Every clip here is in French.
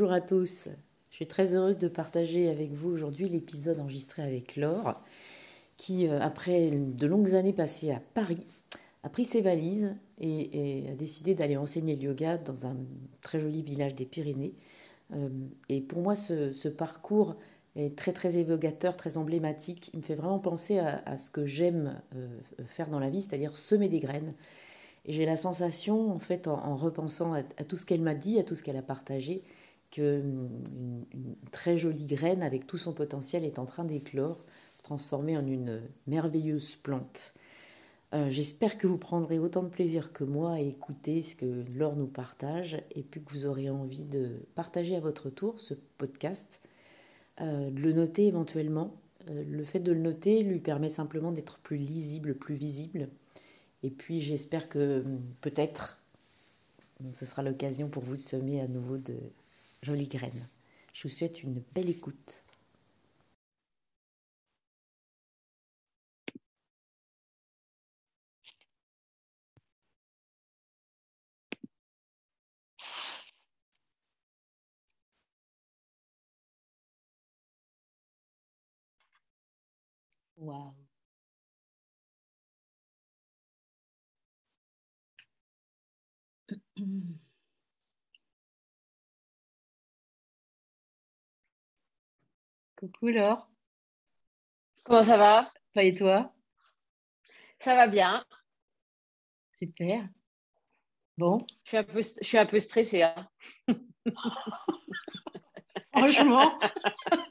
bonjour à tous. Je suis très heureuse de partager avec vous aujourd'hui l'épisode enregistré avec Laure, qui, euh, après de longues années passées à Paris, a pris ses valises et, a décidé d'aller enseigner le yoga dans un très joli village des Pyrénées. Euh, et pour moi, ce, parcours est très très évocateur, très emblématique. Il me fait vraiment penser à, ce que j'aime euh, faire dans la vie, c'est-à-dire semer des graines. Et j'ai la sensation, en fait, en, repensant à, tout ce qu'elle m'a dit, à tout ce qu'elle a partagé, qu'une une très jolie graine avec tout son potentiel est en train d'éclore, se transformer en une merveilleuse plante. Euh, j'espère que vous prendrez autant de plaisir que moi à écouter ce que Laure nous partage et puis que vous aurez envie de partager à votre tour ce podcast, euh, de le noter éventuellement. Euh, le fait de le noter lui permet simplement d'être plus lisible, plus visible. Et puis j'espère que peut-être ce sera l'occasion pour vous de semer à nouveau de jolies graines. Je vous souhaite une belle écoute. Wow. Coucou Laure. Comment ça va? Et toi? Ça va bien. Super. Bon. Je suis un peu, je suis un peu stressée. Hein. Franchement.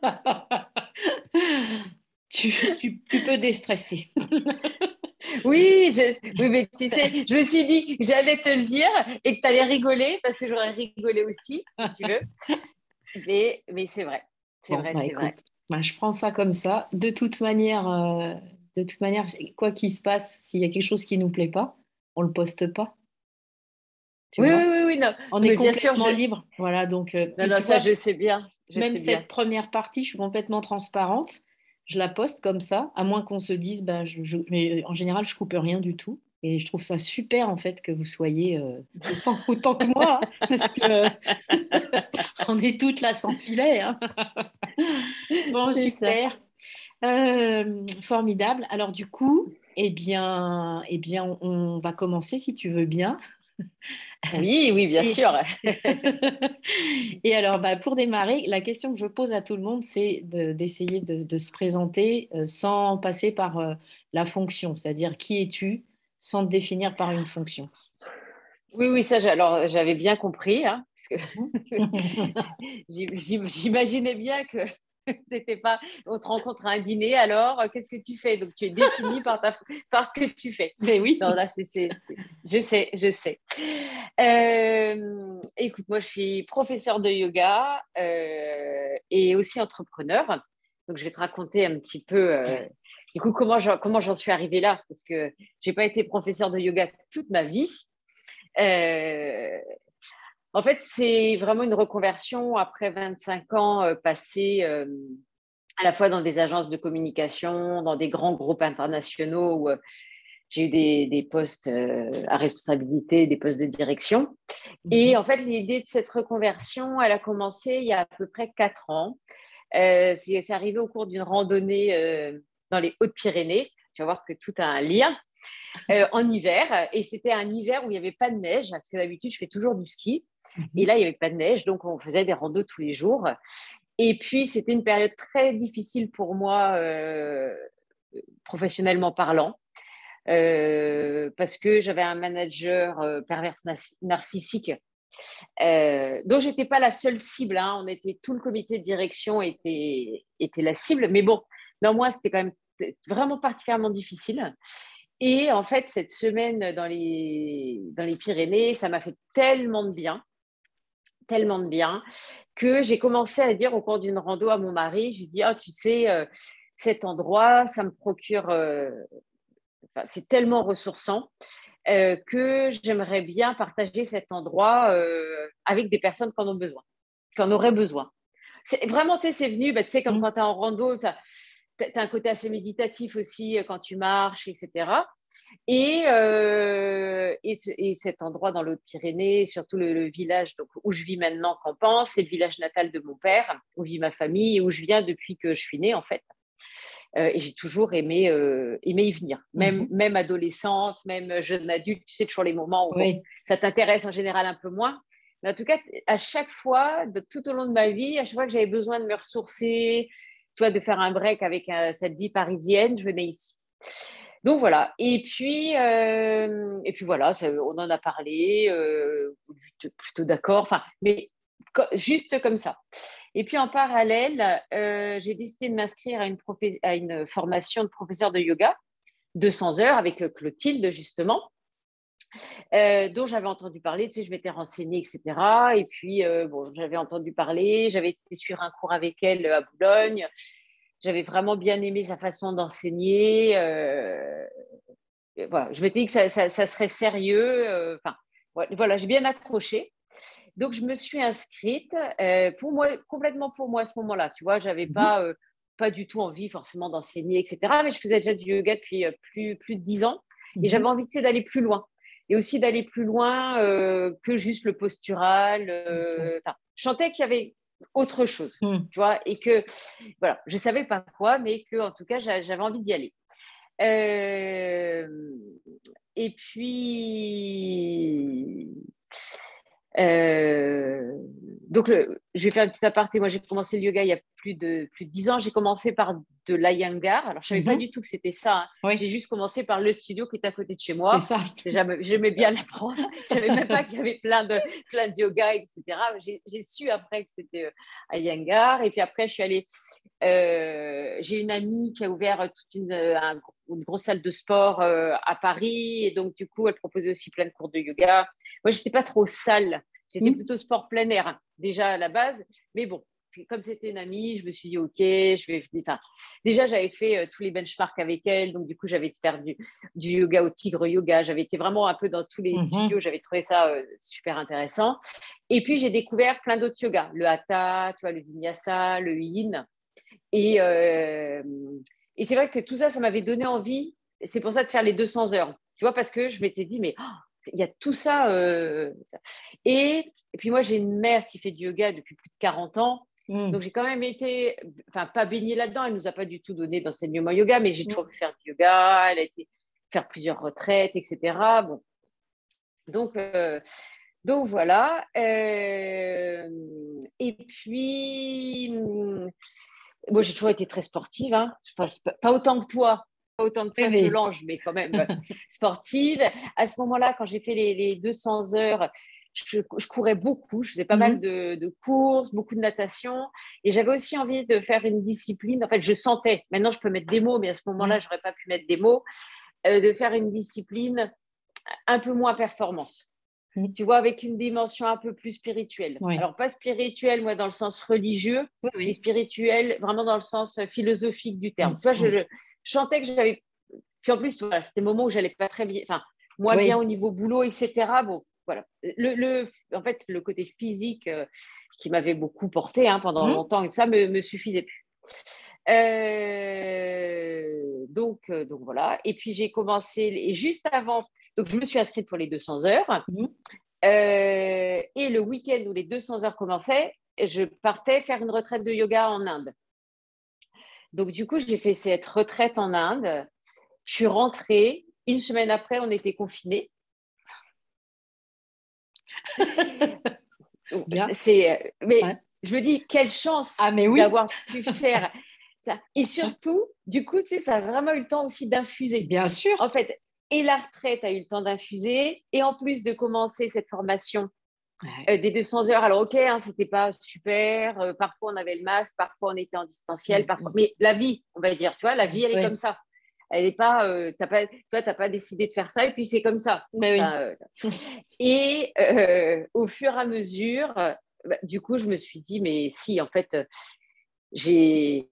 tu, tu, peux déstresser. oui, je, oui, mais tu sais, je me suis dit que j'allais te le dire et que tu allais rigoler parce que j'aurais rigolé aussi, si tu veux. Mais, mais c'est vrai. C'est vrai, bah, c'est vrai. Bah, je prends ça comme ça. De toute manière, euh, de toute manière quoi qu'il se passe, s'il y a quelque chose qui ne nous plaît pas, on ne le poste pas. oui, oui, oui, non. On est complètement libre. Voilà, donc. Euh, non, non, ça, je sais bien. même cette première partie, je suis complètement transparente je la poste comme ça, à moins qu'on se dise, bah, je, mais en général, je coupe rien du tout. Et je trouve ça super en fait que vous soyez euh, autant, que moi, hein, parce que on est toutes là sans filet. Hein. bon, super. Euh, formidable. Alors du coup, eh bien, eh bien, on va commencer si tu veux bien. Oui, oui, bien sûr. et alors, bah, pour démarrer, la question que je pose à tout le monde, c'est d'essayer de, se présenter euh, sans passer par euh, la fonction, c'est-à-dire qui es-tu? Sans te définir par une fonction. Oui, oui, ça, alors j'avais bien compris, hein, parce que j'imaginais bien que C'était pas, on te rencontre à un dîner, alors euh, qu'est-ce que tu fais? Donc tu es défini par, ta, par ce que tu fais. Mais oui. là, c'est, je sais, je sais. Euh, écoute, moi, je suis professeur de yoga euh, et aussi entrepreneur. Donc, je vais te raconter un petit peu, du coup, comment, comment j'en suis arrivée là, parce que j'ai pas été professeur de yoga toute ma vie. En fait, c'est vraiment une reconversion après 25 ans euh, passés euh, à la fois dans des agences de communication, dans des grands groupes internationaux où euh, j'ai eu des, postes à responsabilité, des postes de direction. Et mhm. en fait, l'idée de cette reconversion, elle a commencé il y a à peu près quatre ans. c'est arrivé au cours d'une randonnée dans les Hautes-Pyrénées. Tu vas voir que tout a un lien. en hiver. Et c'était un hiver où il n'y avait pas de neige, parce que d'habitude, je fais toujours du ski. Et là, il n'y avait pas de neige, donc on faisait des randos tous les jours. Et puis, c'était une période très difficile pour moi, euh, professionnellement parlant, euh, parce que j'avais un manager euh, perverse narcissique. dont j'étais pas la seule cible, hein. on était tout le comité de direction était, était la cible, mais bon, moi c'était quand même vraiment particulièrement difficile. Et en fait, cette semaine dans les, dans les Pyrénées, ça m'a fait tellement de bien tellement de bien que j'ai commencé à dire au cours d'une rando à mon mari, je lui dis, oh, tu sais, euh, cet endroit, ça me procure, euh, c'est tellement ressourçant euh, que j'aimerais bien partager cet endroit avec des personnes qui en ont besoin, qui en auraient besoin. C'est vraiment, tu sais, c'est venu, bah, tu sais, comme mmh. quand tu es en rando, tu as un côté assez méditatif aussi quand tu marches, etc. Et, euh, et, cet endroit dans l'Haute Pyrénées, surtout le, village donc, où je vis maintenant, pense, c'est le village natal de mon père, où vit ma famille et où je viens depuis que je suis née, en fait. Euh, et j'ai toujours aimé, euh, aimé y venir, même, mhm. même adolescente, même jeune adulte. Tu sais, toujours les moments où ça t'intéresse en général un peu moins. Mais en tout cas, à chaque fois, de, tout au long de ma vie, à chaque fois que j'avais besoin de me ressourcer, de faire un break avec cette vie parisienne, je venais ici. Donc voilà. Et puis, euh, et puis voilà, on en a parlé, euh, plutôt d'accord. Enfin, mais juste comme ça. Et puis en parallèle, euh, j'ai décidé de m'inscrire à une formation de professeur de yoga, 200 heures avec Clotilde justement. Dont j'avais entendu parler, tu sais, je m'étais renseignée, etc. Et puis, bon, j'avais entendu parler, j'avais été suivre un cours avec elle à Boulogne. J'avais vraiment bien aimé sa façon d'enseigner. Euh, voilà, je m'étais dit que ça, serait sérieux. Euh, enfin, voilà, j'ai bien accroché. Donc, je me suis inscrite. Euh, pour moi, complètement pour moi à ce moment-là. Tu vois, j'avais n'avais mhm. pas, pas du tout envie forcément d'enseigner, etc. Mais je faisais déjà du yoga depuis plus, plus de dix ans. Et mhm. j'avais envie d'aller plus loin. Et aussi d'aller plus loin que juste le postural. Enfin, je sentais qu'il y avait autre chose, hmm. tu vois, et que, voilà, je savais pas quoi, mais que, en tout cas, j'avais envie d'y aller. Euh, et puis, euh, donc, je vais faire une petite aparté. Moi, j'ai commencé le yoga il y a plus de plus de 10 ans. J'ai commencé par de l'ayangar. Alors, je savais pas mhm. du tout que c'était ça. Hein. J'ai juste commencé par le studio qui est à côté de chez moi. C'est ça. J'aimais bien l'apprendre. je savais même pas qu'il y avait plein de plein de yoga, etc. J'ai su après que c'était euh, Iyengar. Et puis après, je suis allée. Euh, j'ai une amie qui a ouvert toute une, une grosse salle de sport à Paris. Et donc, du coup, elle proposait aussi plein de cours de yoga. Moi, je n'étais pas trop salle. J'étais mmh. plutôt sport plein air, déjà à la base. Mais bon, comme c'était une amie, je me suis dit, OK, je vais. Enfin, déjà, j'avais fait euh, tous les benchmarks avec elle. Donc, du coup, j'avais été faire du, yoga au tigre yoga. J'avais été vraiment un peu dans tous les mmh studios. J'avais trouvé ça euh, super intéressant. Et puis, j'ai découvert plein d'autres yogas le hatha, tu vois, le vinyasa, le yin. Et, euh, et c'est vrai que tout ça, ça m'avait donné envie. C'est pour ça de faire les 200 heures. Tu vois, parce que je m'étais dit, mais oh, il y a tout ça. Euh, et, puis moi, j'ai une mère qui fait du yoga depuis plus de 40 ans. Mm. Donc j'ai quand même été, enfin pas baignée là-dedans, elle nous a pas du tout donné d'enseignement yoga, mais j'ai toujours pu faire du yoga, elle a été faire plusieurs retraites, etc. Bon. Donc, euh, donc voilà. Euh, et puis, bon, j'ai toujours été très sportive, hein. je pense pas autant que toi, autant de toi, Solange, mais quand même sportive. À ce moment-là, quand j'ai fait les, 200 heures, je, courais beaucoup, je faisais pas mal mhm. de, courses, beaucoup de natation, et j'avais aussi envie de faire une discipline. En fait, je sentais, maintenant je peux mettre des mots, mais à ce moment-là, mhm. j'aurais pas pu mettre des mots, euh, de faire une discipline un peu moins performance. Tu vois, avec une dimension un peu plus spirituelle. Alors, pas spirituelle, moi, dans le sens religieux, mais spirituelle, vraiment dans le sens philosophique du terme. Tu vois, je, je sentais que j'avais. Puis en plus, voilà, c'était le moment où j'allais pas très bien, enfin, moins bien au niveau boulot, etc. Bon, voilà. Le, le, en fait, le côté physique euh, qui m'avait beaucoup porté hein, pendant mmh. longtemps et ça me, me suffisait plus. Euh, donc, euh, donc voilà. Et puis j'ai commencé, et juste avant, donc je me suis inscrite pour les 200 heures. Mmh. et le week-end où les 200 heures commençaient, je partais faire une retraite de yoga en Inde. Donc, du coup, j'ai fait cette retraite en Inde. Je suis rentrée. Une semaine après, on était confinés. C'est, euh, mais je me dis, quelle chance ah, d'avoir pu faire ça. Et surtout, du coup, tu sais, ça a vraiment eu le temps aussi d'infuser. Bien sûr. En fait, et la retraite a eu le temps d'infuser, et en plus de commencer cette formation euh, des 200 heures, alors ok, hein, c'était pas super. Euh, parfois on avait le masque, parfois on était en distanciel, mm, parfois... Mm. mais la vie, on va dire, tu vois, la vie elle est comme ça. Elle n'est pas, euh, as pas, toi, t'as pas décidé de faire ça et puis c'est comme ça. oui. et au fur et à mesure, bah, du coup, je me suis dit, mais si, en fait, j'ai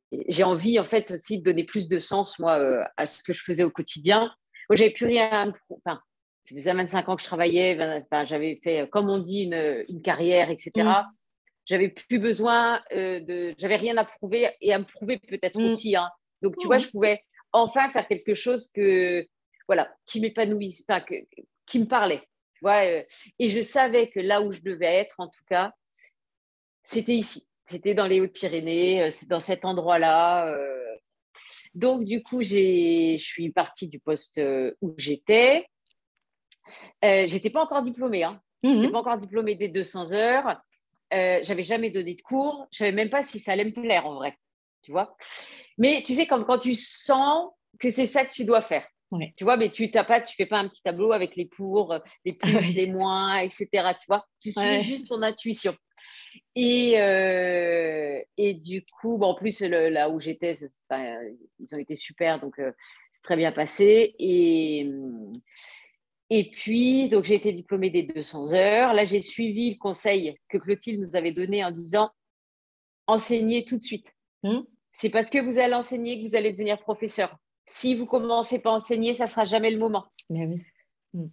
envie en fait aussi de donner plus de sens moi à ce que je faisais au quotidien. Moi, j'avais plus rien, enfin, ça faisait 25 ans que je travaillais, enfin, j'avais fait, comme on dit, une, carrière, etc. Mm. J'avais plus besoin euh, de. J'avais rien à prouver et à me prouver peut-être mm. aussi. Hein. Donc, tu vois, je pouvais enfin faire quelque chose que, voilà, qui m'épanouissait, enfin, qui me parlait. Tu vois, euh, et je savais que là où je devais être, en tout cas, c'était ici. C'était dans les Hautes-Pyrénées, euh, c'est dans cet endroit-là. Euh. Donc, du coup, je suis partie du poste où j'étais. Euh, j'étais pas encore diplômée. Hein. N'étais mhm. pas encore diplômée des 200 heures. Euh, j'avais jamais donné de cours. Je savais même pas si ça allait me plaire en vrai. Tu vois? Mais tu sais, comme quand tu sens que c'est ça que tu dois faire. Tu vois, mais tu ne pas, tu fais pas un petit tableau avec les pour, les plus, les moins, etc. Tu vois, tu suis juste ton intuition. Et, euh, et du coup, bon, en plus, là où j'étais, ils ont été super, donc euh, c'est très bien passé. Et, et puis, donc j'ai été diplômée des 200 heures. Là, j'ai suivi le conseil que Clotilde nous avait donné en disant enseignez tout de suite. Hmm. C'est parce que vous allez enseigner que vous allez devenir professeur. Si vous commencez pas à enseigner, ça sera jamais le moment. Mais oui. Hmm.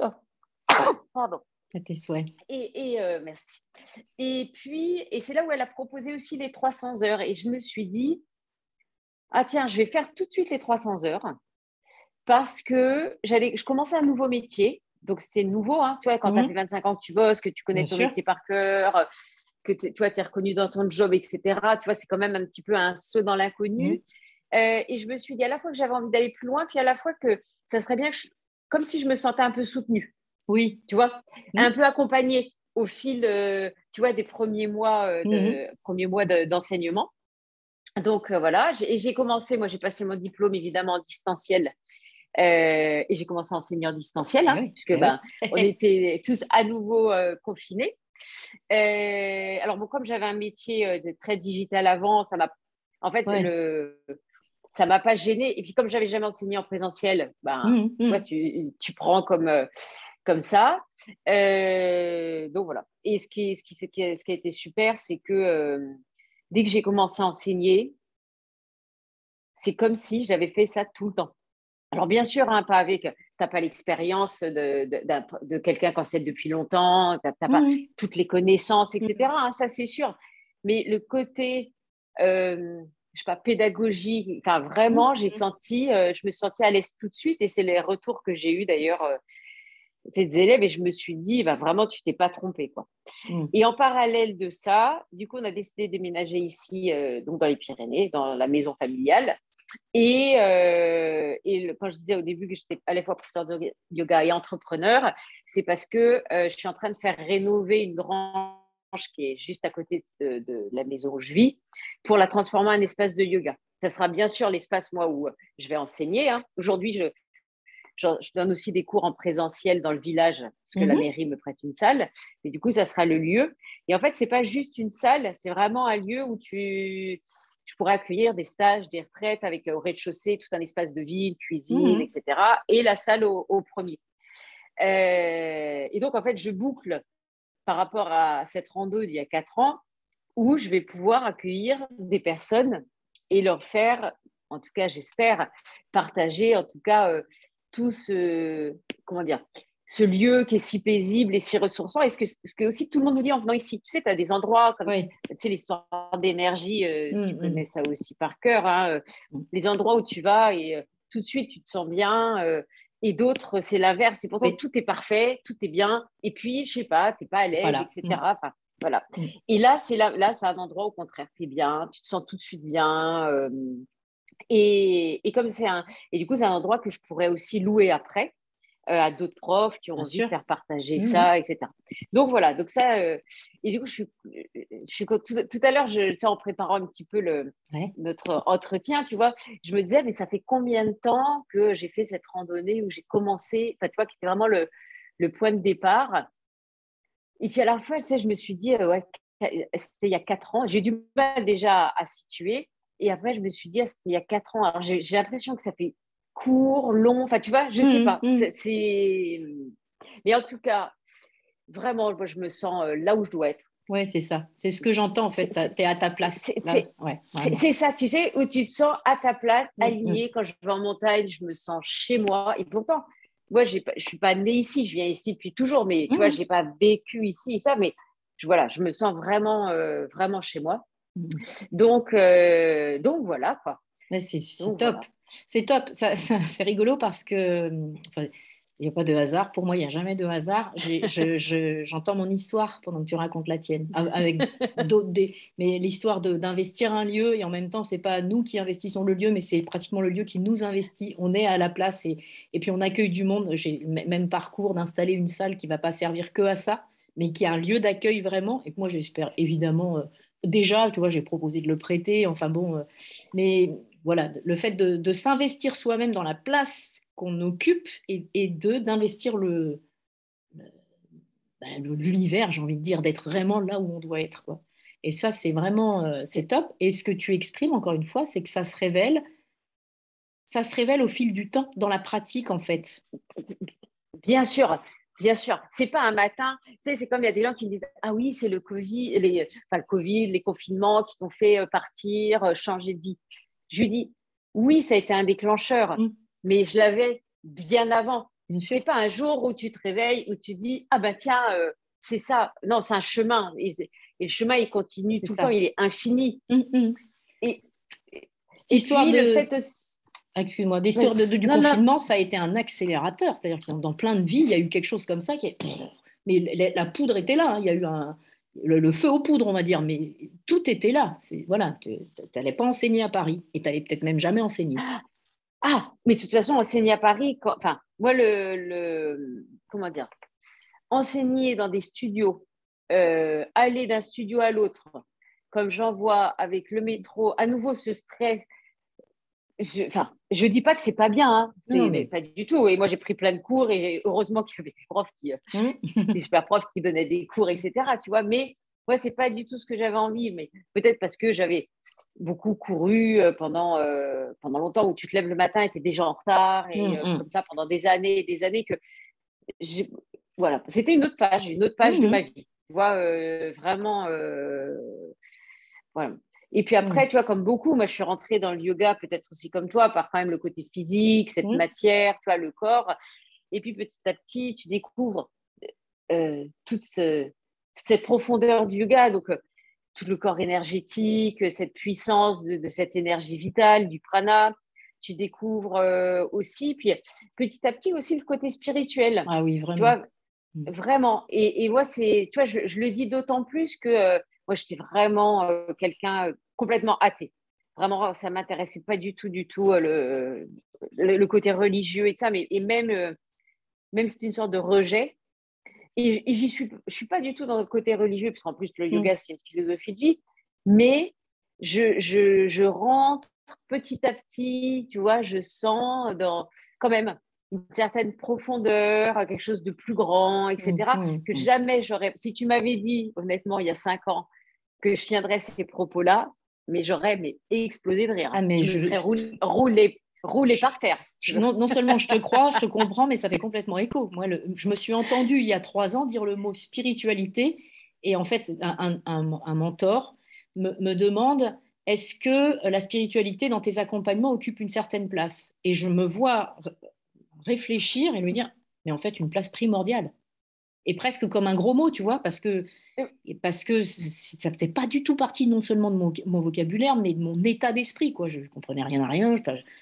Oh. Pardon. À tes souhaits. Et, et euh, merci. Et puis, et c'est là où elle a proposé aussi les 300 heures. Et je me suis dit, ah tiens, je vais faire tout de suite les 300 heures parce que j'allais, je commençais un nouveau métier. Donc, c'était nouveau, hein, tu vois, quand tu as mhm. fait 25 ans que tu bosses, que tu connais ton métier par cœur, que tu es reconnu dans ton job, etc. Tu vois, c'est quand même un petit peu un saut dans l'inconnu. Mhm. Euh, et je me suis dit à la fois que j'avais envie d'aller plus loin, puis à la fois que ça serait bien que comme si je me sentais un peu soutenue. Oui. Tu vois, mhm. un peu accompagnée au fil, euh, tu vois, des premiers mois, euh, de, premiers mois d'enseignement. Donc voilà, et j'ai commencé, moi j'ai passé mon diplôme évidemment en distanciel euh, et j'ai commencé à enseigner en distanciel, hein, puisque ben, on était tous à nouveau euh, confinés. Euh, alors, bon, comme j'avais un métier très digital avant, ça m'a. En fait, le, ça m'a pas gêné. Et puis, comme j'avais jamais enseigné en présentiel, ben, mmh, mmh. tu, tu, prends comme, comme ça. donc, voilà. Et ce qui, ce, qui, ce, qui a, ce qui a été super, c'est que dès que j'ai commencé à enseigner, c'est comme si j'avais fait ça tout le temps. Alors bien sûr, hein, pas avec, tu n'as pas l'expérience de, quelqu'un qui enseigne depuis longtemps, tu n'as pas mmh. toutes les connaissances, etc. Mmh. Hein, ça c'est sûr. Mais le côté, euh, je sais pas, pédagogie, enfin vraiment, j'ai mmh. senti, euh, je me suis sentie à l'aise tout de suite et c'est les retours que j'ai eu d'ailleurs. Euh, ces élèves et je me suis dit, bah, vraiment, tu t'es pas trompé. Quoi. Et en parallèle de ça, du coup, on a décidé de déménager ici, donc dans les Pyrénées, dans la maison familiale. Et, euh, et quand je disais au début que j'étais à la fois professeur de yoga et entrepreneur, c'est parce que euh, je suis en train de faire rénover une grange qui est juste à côté de, la maison où je vis pour la transformer en espace de yoga. Ça sera bien sûr l'espace, moi, où je vais enseigner. Hein. Aujourd'hui, je, je, donne aussi des cours en présentiel dans le village, parce que la mhm. mairie me prête une salle. Et du coup, ça sera le lieu. Et en fait, ce n'est pas juste une salle, c'est vraiment un lieu où tu, je pourrais accueillir des stages, des retraites avec euh, au rez-de-chaussée tout un espace de vie, une cuisine, mmh. etc. Et la salle au, premier. Euh, et donc, en fait, je boucle par rapport à cette rando d'il y a quatre ans où je vais pouvoir accueillir des personnes et leur faire, en tout cas, j'espère, partager, en tout cas, euh, tout ce, comment dire, ce lieu qui est si paisible et si ressourçant. Et ce que, ce que aussi tout le monde nous dit en venant ici, tu sais, tu as des endroits comme tu sais, l'histoire d'énergie, euh, tu mmh, mmh. connais ça aussi par cœur, hein, euh, mmh. les endroits où tu vas et euh, tout de suite tu te sens bien. et d'autres, c'est l'inverse. Et pourtant, tout est parfait, tout est bien. Et puis, je sais pas, tu n'es pas à l'aise, etc. Enfin, voilà. Et là, c'est là, là c'est un endroit au contraire, tu es bien, tu te sens tout de suite bien. et, et, comme c'est un. Et du coup, c'est un endroit que je pourrais aussi louer après. Euh, à d'autres profs qui ont envie de faire partager mmh ça, etc. Donc voilà, donc ça, euh, et du coup, je suis, je suis tout, à l'heure, je, en préparant un petit peu le, notre entretien, tu vois, je me disais, mais ça fait combien de temps que j'ai fait cette randonnée où j'ai commencé, enfin, tu vois, qui était vraiment le, le, point de départ. Et puis à la fois, tu sais, je me suis dit, euh, ouais, c'était il y a quatre ans, j'ai du mal déjà à situer. Et après, je me suis dit, ah, c'était il y a quatre ans. Alors, j'ai l'impression que ça fait court, long, enfin tu vois, je ne sais mmh, pas. Mmh. C'est, Mais en tout cas, vraiment, moi, je me sens euh, là où je dois être. Oui, c'est ça. C'est ce que j'entends en fait. Tu es à ta place. C'est ça, tu sais, où tu te sens à ta place, mmh, aligné. Quand je vais en montagne, je me sens chez moi. Et pourtant, moi, je ne suis pas née ici, je viens ici depuis toujours, mais tu vois, je n'ai pas vécu ici, ça, mais voilà, je me sens vraiment, euh, vraiment chez moi. Donc, euh, donc voilà quoi. c'est top. C'est top. c'est rigolo parce que. Il n'y a pas de hasard. Pour moi, il n'y a jamais de hasard. J'entends mon histoire pendant que tu racontes la tienne. Avec d'autres. Mais l'histoire d'investir un lieu, et en même temps, ce n'est pas nous qui investissons le lieu, mais c'est pratiquement le lieu qui nous investit. On est à la place et, et puis on accueille du monde. J'ai même parcours d'installer une salle qui ne va pas servir que à ça, mais qui est un lieu d'accueil vraiment. Et que moi, j'espère évidemment. Euh, déjà, tu vois, j'ai proposé de le prêter. Enfin bon. Euh, mais voilà, le fait de s'investir soi-même dans la place qu'on occupe et, de d'investir le, ben, l'univers, j'ai envie de dire, d'être vraiment là où on doit être. Quoi. Et ça, c'est vraiment, euh, c'est top. Et ce que tu exprimes, encore une fois, c'est que ça se révèle, ça se révèle au fil du temps, dans la pratique, en fait. Bien sûr, bien sûr. C'est pas un matin, tu sais, c'est comme il y a des gens qui me disent, ah oui, c'est le Covid, les, enfin, le Covid, les confinements qui t'ont fait euh, partir, euh, changer de vie. Je lui dis, oui, ça a été un déclencheur. Mmh mais je l'avais bien avant. C'est pas un jour où tu te réveilles, où tu dis ah ben tiens, euh, c'est ça. Non, c'est un chemin. Et, le chemin, il continue tout le temps, il est infini. Hum, hum. Et, cette histoire de... le fait aussi... Excuse-moi, l'histoire de, du confinement, ça a été un accélérateur. C'est-à-dire que dans plein de vies, il y a eu quelque chose comme ça qui est... Mais la, poudre était là. Hein. Il y a eu un, le, feu aux poudres, on va dire, mais tout était là. Voilà, tu n'allais pas enseigner à Paris et tu n'allais peut-être même jamais enseigner. Ah, mais de toute façon, enseigner à Paris, enfin, moi, le, comment dire, enseigner dans des studios, euh, aller d'un studio à l'autre, comme j'en vois avec le métro, à nouveau ce stress. Enfin, je, ne dis pas que c'est pas bien, hein, mais... pas du tout. Et moi, j'ai pris plein de cours et heureusement qu'il y avait des profs qui, mmh. des super profs qui donnaient des cours, etc. Tu vois, mais moi, c'est pas du tout ce que j'avais envie. Mais peut-être parce que j'avais beaucoup couru euh, pendant, euh, pendant longtemps où tu te lèves le matin et tu es déjà en retard et mmh, euh, mmh. comme ça pendant des années et des années que voilà c'était une autre page une autre page de ma vie tu vois vraiment voilà et puis après tu vois comme beaucoup moi je suis rentrée dans le yoga peut-être aussi comme toi par quand même le côté physique cette matière tu vois le corps et puis petit à petit tu découvres toute, toute cette profondeur du yoga donc tout le corps énergétique, cette puissance de, cette énergie vitale, du prana. Tu découvres euh, aussi, puis petit à petit aussi le côté spirituel. Ah oui, vraiment. Mm. vraiment. Et, moi, c'est, tu vois, je, le dis d'autant plus que euh, moi, j'étais vraiment euh, quelqu'un complètement athée. Vraiment, ça m'intéressait pas du tout, du tout le, le, côté religieux et ça, mais et même, même c'est une sorte de rejet. Et, j'y suis, je suis pas du tout dans le côté religieux, parce qu'en plus, le yoga, mm. c'est une philosophie de vie. Mais je, je, je, rentre petit à petit, tu vois, je sens dans, quand même une certaine profondeur, quelque chose de plus grand, etc. Mm, mm, que jamais j'aurais. Si tu m'avais dit, honnêtement, il y a cinq ans, que je tiendrais ces propos-là, mais j'aurais mais, explosé de rire. Ah, mais je, je serais roulé, par terre. non, seulement je te crois, je te comprends, mais ça fait complètement écho. Moi, je me suis entendue il y a trois ans dire le mot spiritualité, et en fait, un, mentor me, demande est-ce que la spiritualité dans tes accompagnements occupe une certaine place? Et je me vois réfléchir et lui dire mais en fait, une place primordiale. Et presque comme un gros mot, tu vois, parce que parce que ça faisait pas du tout partie non seulement de mon, vocabulaire, mais de mon état d'esprit. Quoi. Je ne comprenais rien à rien,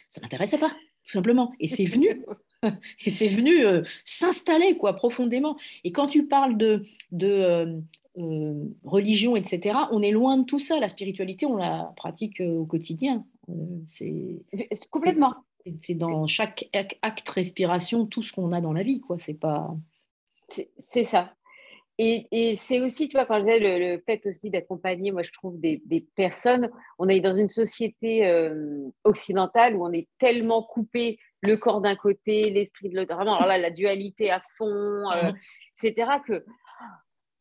ça m'intéressait pas, tout simplement. Et c'est venu, et c'est venu euh, s'installer quoi profondément. Et quand tu parles de, de euh, euh, religion, etc., on est loin de tout ça. La spiritualité, on la pratique au quotidien. c'est complètement. C'est dans chaque acte respiration tout ce qu'on a dans la vie, quoi. C'est pas. C'est ça. Et, c'est aussi, tu vois, quand je disais le, fait aussi d'accompagner, moi je trouve des, personnes, on est dans une société euh, occidentale où on est tellement coupé le corps d'un côté, l'esprit de l'autre, vraiment, alors là, la dualité à fond, euh, etc., que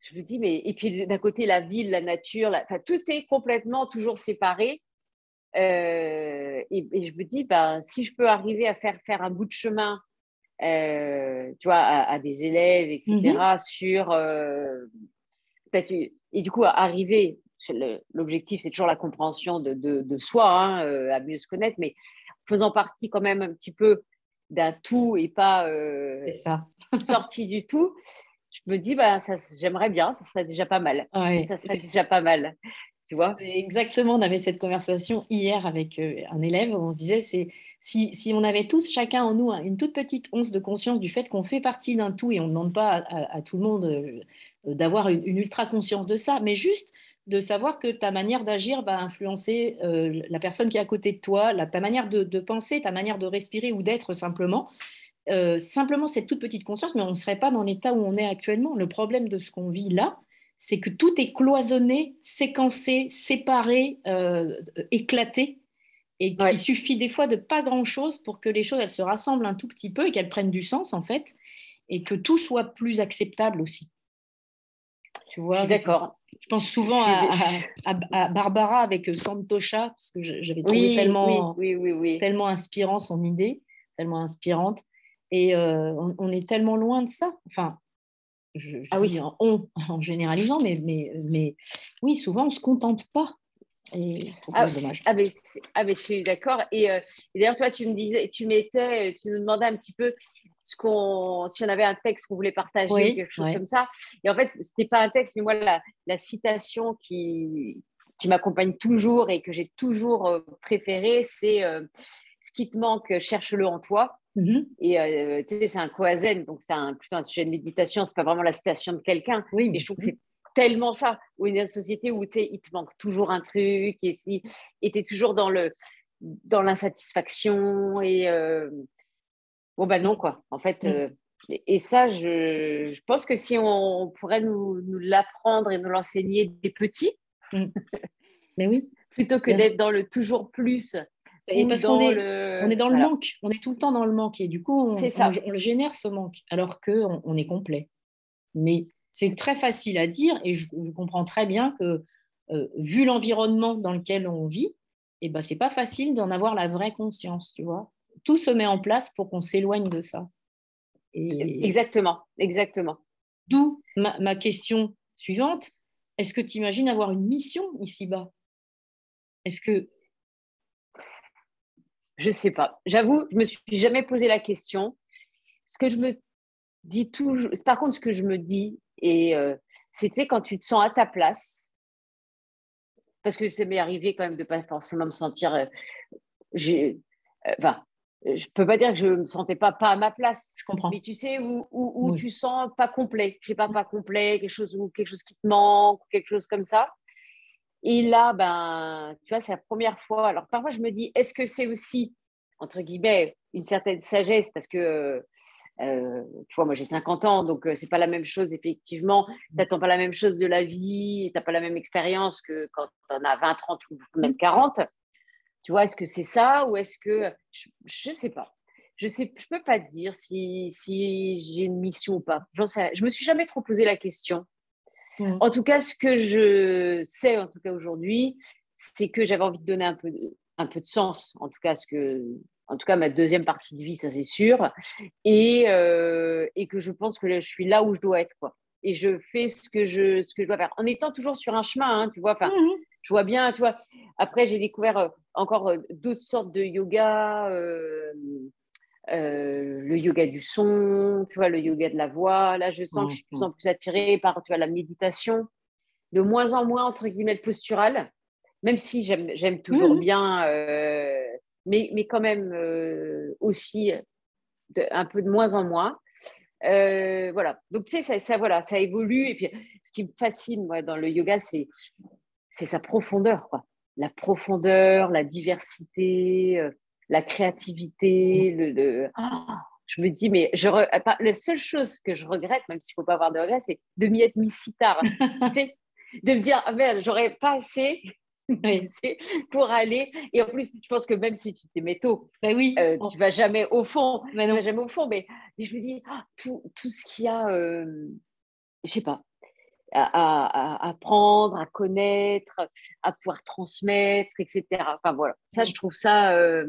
je me dis, mais, et puis d'un côté, la ville, la nature, enfin, tout est complètement toujours séparé. Euh, et, et, je me dis, ben, si je peux arriver à faire faire un bout de chemin tu vois, à, des élèves, etc., mhm. sur euh, et du coup, arriver, l'objectif, c'est toujours la compréhension de, de, soi, hein, euh, à mieux se connaître, mais faisant partie quand même un petit peu d'un tout et pas ça. sorti du tout, je me dis, bah, ça, j'aimerais bien, ça serait déjà pas mal. ça serait déjà pas mal. tu vois Exactement, on avait cette conversation hier avec un élève où on se disait, c'est si, on avait tous, chacun en nous, une toute petite once de conscience du fait qu'on fait partie d'un tout et on ne demande pas à, tout le monde d'avoir une, ultra conscience de ça, mais juste de savoir que ta manière d'agir va influencer euh, la personne qui est à côté de toi, ta manière de, penser, ta manière de respirer ou d'être simplement. Euh, simplement cette toute petite conscience, mais on ne serait pas dans l'état où on est actuellement. Le problème de ce qu'on vit là, c'est que tout est cloisonné, séquencé, séparé, euh, éclaté. Et il suffit des fois de pas grand-chose pour que les choses elles se rassemblent un tout petit peu et qu'elles prennent du sens en fait, et que tout soit plus acceptable aussi. Tu vois, d'accord. Je pense souvent à, Barbara avec euh, Santosha, parce que j'avais trouvé tellement, tellement inspirant son idée, tellement inspirante. Et euh, on, est tellement loin de ça. Enfin, je, ah oui. en, on, en généralisant, mais, mais, mais oui, souvent on ne se contente pas. Et ah, dommage. Ah mais, ah, je suis d'accord. Et, euh, et d'ailleurs, toi, tu me disais, tu m'étais, tu nous demandais un petit peu ce qu'on, si on avait un texte qu'on voulait partager, quelque chose comme ça. Et en fait, c'était pas un texte, mais moi, la, la citation qui, qui m'accompagne toujours et que j'ai toujours euh, préférée, c'est euh, ce qui te manque, cherche-le en toi. Mm-hmm. Et euh, tu sais, c'est un koazen, donc c'est plutôt un sujet de méditation, c'est pas vraiment la citation de quelqu'un. Oui, mais je trouve que c'est tellement ça. Ou une société où tu sais, il te manque toujours un truc et si, tu es toujours dans le dans l'insatisfaction et Bon, ben non, quoi. En fait, mm. euh, et, ça, je, pense que si on, pourrait nous, l'apprendre et nous l'enseigner des petits, mm. mais oui. plutôt que d'être dans le toujours plus. Et parce qu'on est, on est dans le manque, on est tout le temps dans le manque et du coup, on, on, le génère ce manque alors qu'on on est complet. Mais c'est très facile à dire et je, comprends très bien que, euh, vu l'environnement dans lequel on vit, et eh ben, c'est pas facile d'en avoir la vraie conscience, tu vois tout se met en place pour qu'on s'éloigne de ça. Exactement, exactement. D'où ma, question suivante. Est-ce que tu imagines avoir une mission ici-bas? Est-ce que... Je ne sais pas. J'avoue, je ne me suis jamais posé la question. Ce que je me dis toujours, par contre, ce que je me dis, et euh, c'était quand tu te sens à ta place, parce que ça m'est arrivé quand même de ne pas forcément me sentir. Euh, euh, enfin, je peux pas dire que je me sentais pas pas à ma place. Je comprends. Mais tu sais où, où, tu sens pas complet. Je sais pas pas complet, quelque chose ou quelque chose qui te manque, quelque chose comme ça. Et là, ben, tu vois, c'est la première fois. Alors parfois, je me dis, est-ce que c'est aussi entre guillemets une certaine sagesse? Parce que euh, tu vois, moi j'ai 50 ans, donc euh, c'est pas la même chose effectivement. Tu n'attends pas la même chose de la vie, tu n'as pas la même expérience que quand tu en as 20, 30 ou même 40. Tu vois, est-ce que c'est ça ou est-ce que. Je ne sais pas. Je ne je peux pas te dire si, si j'ai une mission ou pas. Sais, je me suis jamais trop posé la question. Mmh. En tout cas, ce que je sais, en tout cas aujourd'hui, c'est que j'avais envie de donner un peu, un peu de sens, en tout cas, ce que, en tout cas, ma deuxième partie de vie, ça c'est sûr, et, euh, et que je pense que je suis là où je dois être, quoi. Et je fais ce que je, ce que je dois faire, en étant toujours sur un chemin, hein, tu vois. Enfin, mmh je vois bien, tu vois. Après, j'ai découvert euh, encore euh, d'autres sortes de yoga, euh, le yoga du son, tu vois, le yoga de la voix. Là, je sens que je suis de plus en plus attirée par tu vois, la méditation, de moins en moins, entre guillemets, posturale, même si j'aime toujours mmh. bien, mais, mais quand même aussi un peu de moins en moins. voilà. Donc, tu sais, ça, ça, voilà, ça évolue. Et puis, ce qui me fascine, moi, dans le yoga, c'est sa profondeur, quoi. La profondeur, la diversité, euh, la créativité. Le, ah, je me dis, mais je la seule chose que je regrette, même s'il ne faut pas avoir de regrets, c'est de m'y être mis si tard. tu sais, de me dire, ah merde, j'aurais pas assez pour aller. Et en plus, je pense que même si tu t'es tôt, ben oui, euh, tu vas jamais au fond. Ben tu vas jamais au fond. Mais, je me dis, ah, tout, tout, ce qu'il y a, euh, je sais pas, à, apprendre, à connaître, à pouvoir transmettre, etc. Enfin voilà, ça je trouve ça euh,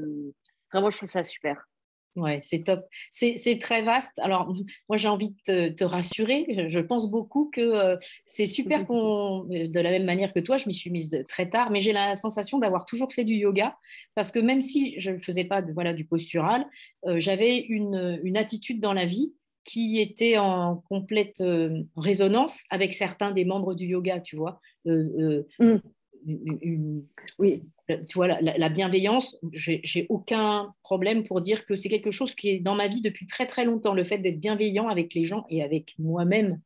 vraiment je trouve ça super. Ouais, c'est top. C'est très vaste. Alors, moi, j'ai envie de te, rassurer. Je, pense beaucoup que euh, c'est super qu'on, de la même manière que toi, je m'y suis mise très tard, mais j'ai la sensation d'avoir toujours fait du yoga parce que même si je ne faisais pas de, voilà, du postural, euh, j'avais une, une, attitude dans la vie qui était en complète euh, résonance avec certains des membres du yoga, tu vois. Euh, euh, mm. oui. Tu vois, la, bienveillance, j'ai aucun problème pour dire que c'est quelque chose qui est dans ma vie depuis très très longtemps. Le fait d'être bienveillant avec les gens et avec moi-même,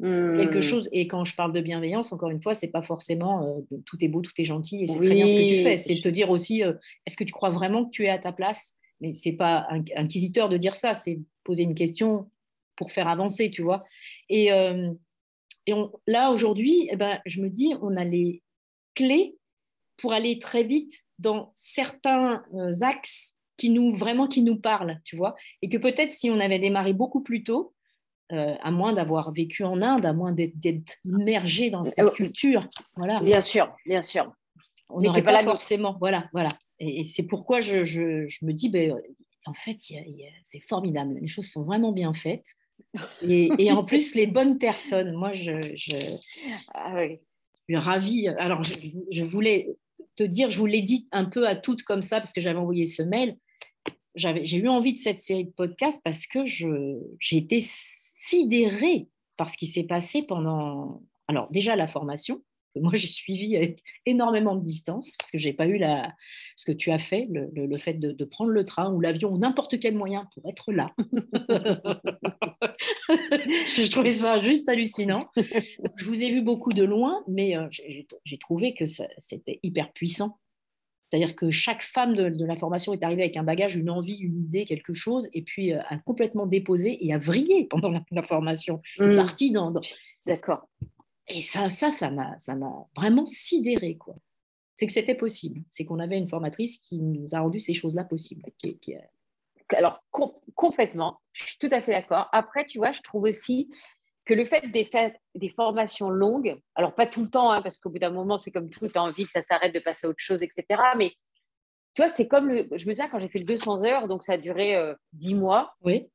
quelque hmm. chose. Et quand je parle de bienveillance, encore une fois, c'est pas forcément euh, tout est beau, tout est gentil et c'est très bien ce que tu fais. C'est te dire aussi, euh, est-ce que tu crois vraiment que tu es à ta place? Mais c'est pas inquisiteur de dire ça, c'est poser une question pour faire avancer, tu vois. Et, euh, et là aujourd'hui, eh ben, je me dis, on a les clés pour aller très vite dans certains axes qui nous vraiment qui nous parlent, tu vois, et que peut-être si on avait démarré beaucoup plus tôt, euh, à moins d'avoir vécu en Inde, à moins d'être immergé dans cette euh, culture. Voilà. Bien sûr, bien sûr. On n'aurait pas, forcément. Voilà, voilà. Et, c'est pourquoi je, je, je, me dis, ben, en fait, c'est formidable. Les choses sont vraiment bien faites. Et, et en plus, les bonnes personnes. Moi, je, je, ah suis ravie. Alors, je, voulais te dire, je vous l'ai dit un peu à toutes comme ça, parce que j'avais envoyé ce mail. J'ai eu envie de cette série de podcasts parce que j'ai été sidérée par ce qui s'est passé pendant, alors déjà la formation, que moi j'ai suivi avec énormément de distance, parce que je n'ai pas eu la, ce que tu as fait, le, le, fait de, de, prendre le train ou l'avion ou n'importe quel moyen pour être là. je trouvais ça juste hallucinant. Je vous ai vu beaucoup de loin, mais euh, j'ai trouvé que c'était hyper puissant c'est-à-dire que chaque femme de, la formation est arrivée avec un bagage, une envie, une idée, quelque chose, et puis euh, a complètement déposé et a vrillé pendant la, formation. Mmh. Partie dans, D'accord. Et ça, ça, ça m'a, vraiment sidéré, quoi. C'est que c'était possible. C'est qu'on avait une formatrice qui nous a rendu ces choses-là possibles. Alors complètement, je suis tout à fait d'accord. Après, tu vois, je trouve aussi que le fait des, des formations longues, alors pas tout le temps, hein, parce qu'au bout d'un moment, c'est comme tout, tu as envie que ça s'arrête de passer à autre chose, etc. Mais tu vois, c'était comme, je me souviens quand j'ai fait le 200 heures, donc ça a duré euh, 10 mois. Oui.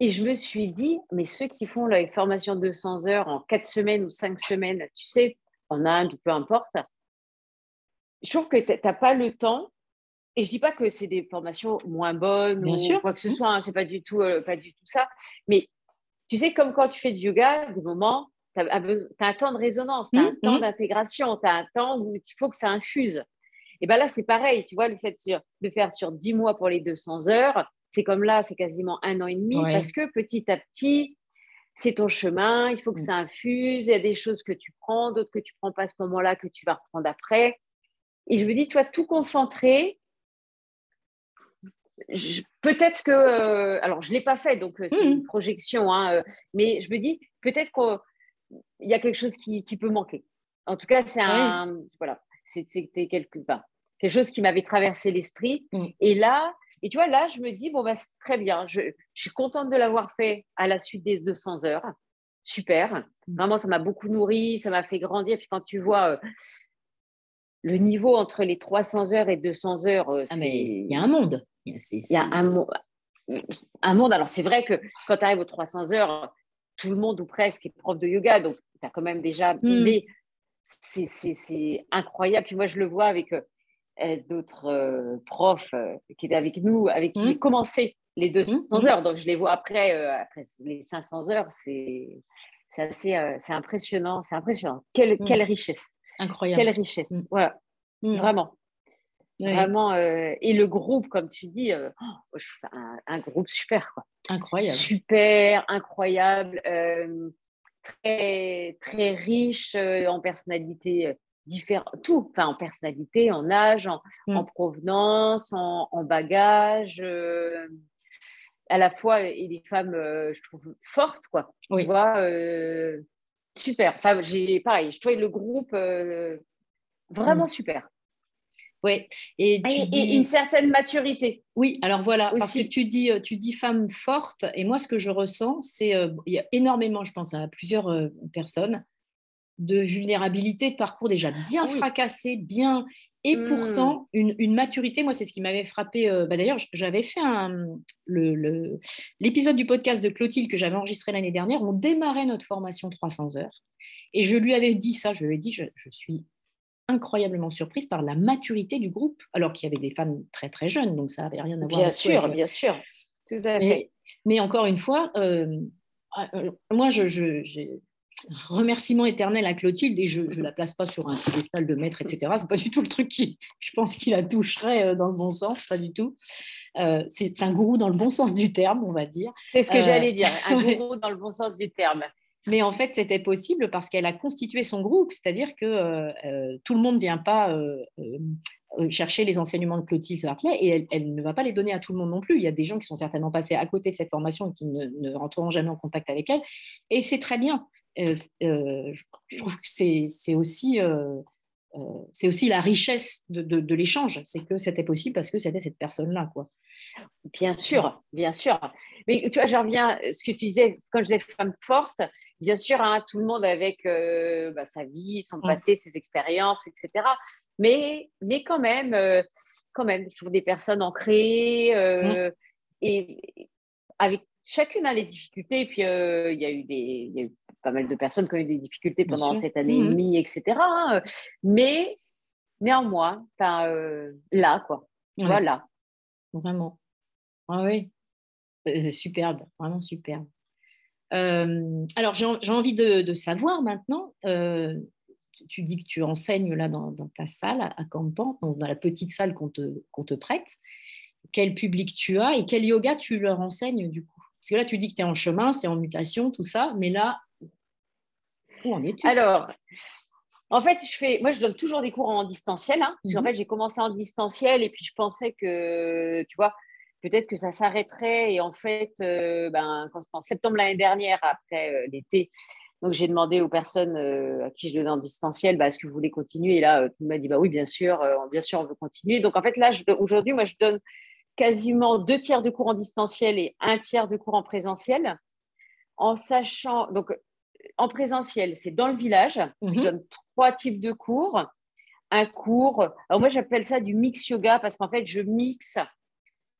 Et je me suis dit, mais ceux qui font la formation 200 heures en 4 semaines ou 5 semaines, tu sais, en Inde ou peu importe, je trouve que tu n'as pas le temps. Et je dis pas que c'est des formations moins bonnes ou quoi que ce mmh. soit, hein, c'est pas du tout, euh, pas du tout ça. Mais tu sais, comme quand tu fais du yoga, du moment, tu as, un temps de résonance, tu as un mmh, temps mmh. d'intégration, tu as un temps où il faut que ça infuse. Et bien là, c'est pareil, tu vois, le fait de faire sur 10 mois pour les 200 heures, c'est comme là, c'est quasiment un an et demi, parce que petit à petit, c'est ton chemin, il faut que mmh. ça infuse, il y a des choses que tu prends, d'autres que tu prends pas à ce moment-là, que tu vas reprendre après. Et je me dis, tu vois, tout concentrer, peut-être que, euh, alors je ne l'ai pas fait, donc euh, c'est une mmh. projection, hein, euh, mais je me dis peut-être qu'il y a quelque chose qui, peut manquer. En tout cas, c'est un, voilà, c'était quelque, quelque chose qui m'avait traversé l'esprit. Mmh. Et là, et tu vois, là, je me dis, bon, bah, c'est très bien, je, suis contente de l'avoir fait à la suite des 200 heures. Super. Mmh. Vraiment, ça m'a beaucoup nourri, ça m'a fait grandir. Puis quand tu vois le niveau entre les 300 heures et 200 heures, ah, il y a un monde. Il y a un, un monde. Alors, c'est vrai que quand tu arrives aux 300 heures, tout le monde ou presque est prof de yoga, donc tu as quand même déjà. Hmm. Mais c'est incroyable. Puis moi, je le vois avec euh, d'autres euh, profs euh, qui étaient avec nous, avec qui hmm. j'ai commencé les 200 hmm. heures. Donc, je les vois après, après les 500 heures. C'est assez c'est impressionnant. C'est impressionnant. Quelle, quelle richesse. Incroyable. Quelle richesse. Voilà. Vraiment. Vraiment, euh, et le groupe, comme tu dis, euh, oh, un, groupe super. Quoi. Incroyable. Super, incroyable, euh, très, très riche en personnalité tout, enfin en personnalité, en âge, en, mm. provenance, en, bagage, à la fois, et des femmes, je trouve, fortes, quoi. Tu vois, super. Enfin, j'ai pareil, je trouvais le groupe vraiment mm. super. Oui. Et, une certaine maturité. Oui, alors voilà, parce que tu dis, euh, tu dis femme forte, et moi ce que je ressens, c'est euh, il y a énormément, je pense à plusieurs euh, personnes, de vulnérabilité, de parcours déjà bien ah fracassé, bien, et mmh. pourtant une, maturité. Moi, c'est ce qui m'avait frappé. Bah, d'ailleurs, j'avais fait l'épisode du podcast de Clotilde que j'avais enregistré l'année dernière. On démarrait notre formation 300 heures, et je lui avais dit ça. Je lui ai dit, je, je suis incroyablement surprise par la maturité du groupe, alors qu'il y avait des femmes très très jeunes, donc ça n'avait rien à voir. Bien sûr, bien sûr. Tout à mais, fait. mais encore une fois, euh, euh, moi, je, remerciement éternel à Clotilde et je ne la place pas sur un piédestal de maître, etc. C'est pas du tout le truc qui, je pense, qui la toucherait euh, dans le bon sens, pas du tout. Euh, c'est un gourou dans le bon sens du terme, on va dire. C'est ce que j'allais dire, un gourou dans le bon sens du terme. Mais en fait, c'était possible parce qu'elle a constitué son groupe, c'est-à-dire que tout le monde ne vient pas chercher les enseignements de Clotilde Sarclay et elle, ne va pas les donner à tout le monde non plus. Il y a des gens qui sont certainement passés à côté de cette formation et qui ne, ne rentreront jamais en contact avec elle. Et c'est très bien. Euh, euh, je trouve que c'est aussi, euh, c'est aussi la richesse de, de, l'échange. C'est que c'était possible parce que c'était cette personne-là. quoi. Bien sûr, bien sûr. Mais tu vois, je reviens à ce que tu disais quand je disais femme forte. Bien sûr, hein, tout le monde avec bah, sa vie, son passé, ses expériences, etc. Mais, mais quand même, quand même, je trouve des personnes ancrées et avec chacune a les difficultés. Et puis, il y a eu des, il y a eu pas mal de personnes qui ont eu des difficultés pendant cette année et mmh demie, etc. Hein. Mais néanmoins, euh, là, quoi. Tu vois, là. Vraiment. Ah oui. C'est superbe, vraiment superbe. Euh, alors, j'ai envie de, savoir maintenant, euh, tu dis que tu enseignes là dans, ta salle à Campan, dans la petite salle qu'on te, qu'on te prête. Quel public tu as et quel yoga tu leur enseignes du coup? Parce que là, tu dis que tu es en chemin, c'est en mutation, tout ça, mais là, alors, en fait, je fais, moi, je donne toujours des cours en distanciel, hein, parce qu'en mhm. fait, j'ai commencé en distanciel et puis je pensais que, tu vois, peut-être que ça s'arrêterait. Et en fait, euh, ben, quand en septembre l'année dernière, après euh, l'été, donc j'ai demandé aux personnes euh, à qui je donnais en distanciel, bah, est-ce que vous voulez continuer? Et là, tout le monde m'a dit, bah oui, bien sûr, bien sûr, on veut continuer. Donc en fait, là, aujourd'hui, moi, je donne quasiment deux tiers de cours en distanciel et un tiers de cours en présentiel, en sachant, donc en présentiel, c'est dans le village. Je mhm. donne trois types de cours. Un cours, alors moi j'appelle ça du mix yoga parce qu'en fait je mixe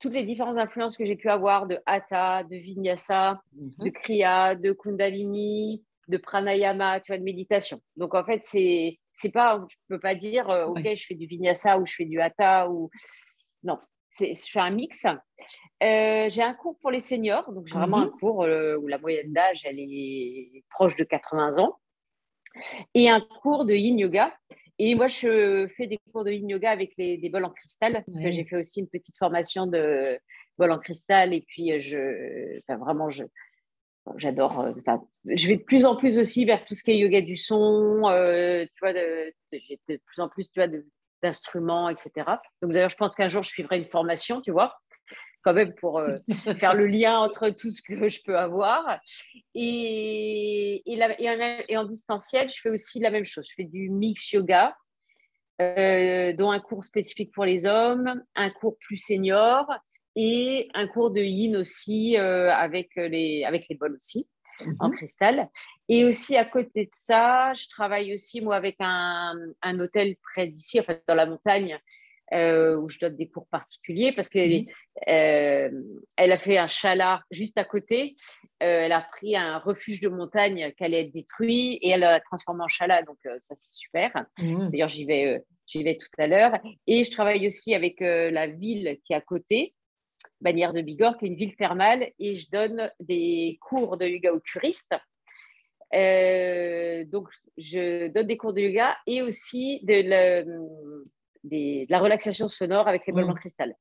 toutes les différentes influences que j'ai pu avoir de hatha, de vinyasa, mhm. de kriya, de kundalini, de pranayama, tu vois, de méditation. Donc en fait c'est pas, je peux pas dire euh, ok je fais du vinyasa ou je fais du hatha ou non, je fais un mix. Euh, j'ai un cours pour les seniors, donc j'ai vraiment un mhm. cours euh, où la moyenne d'âge elle est proche de 80 ans, et un cours de yin yoga. Et moi, je fais des cours de yin yoga avec les, des bols en cristal. J'ai fait aussi une petite formation de bols en cristal, et puis je, enfin, vraiment, je, j'adore. Euh, je vais de plus en plus aussi vers tout ce qui est yoga du son. tu vois, de, de, plus en plus, tu vois, de, d'instruments, etc. Donc d'ailleurs, je pense qu'un jour, je suivrai une formation, tu vois, quand même pour euh, faire le lien entre tout ce que je peux avoir. Et, et, en, distanciel, je fais aussi la même chose. Je fais du mix yoga, euh, dont un cours spécifique pour les hommes, un cours plus senior et un cours de yin aussi euh, avec, les, avec les bols aussi en mhm. cristal. Et aussi à côté de ça, je travaille aussi moi avec un, un hôtel près d'ici, en fait dans la montagne, euh, où je donne des cours particuliers parce qu'elle mhm. euh, elle a fait un chalat juste à côté. Euh, elle a pris un refuge de montagne allait être détruit et elle l'a transformé en chalat. Donc ça c'est super. Mhm. D'ailleurs j'y vais, j'y vais tout à l'heure. Et je travaille aussi avec la ville qui est à côté. Bannière de Bigorre, qui est une ville thermale, et je donne des cours de yoga aux curistes. Euh, donc, je donne des cours de yoga et aussi de la, relaxation sonore avec les bols en cristal.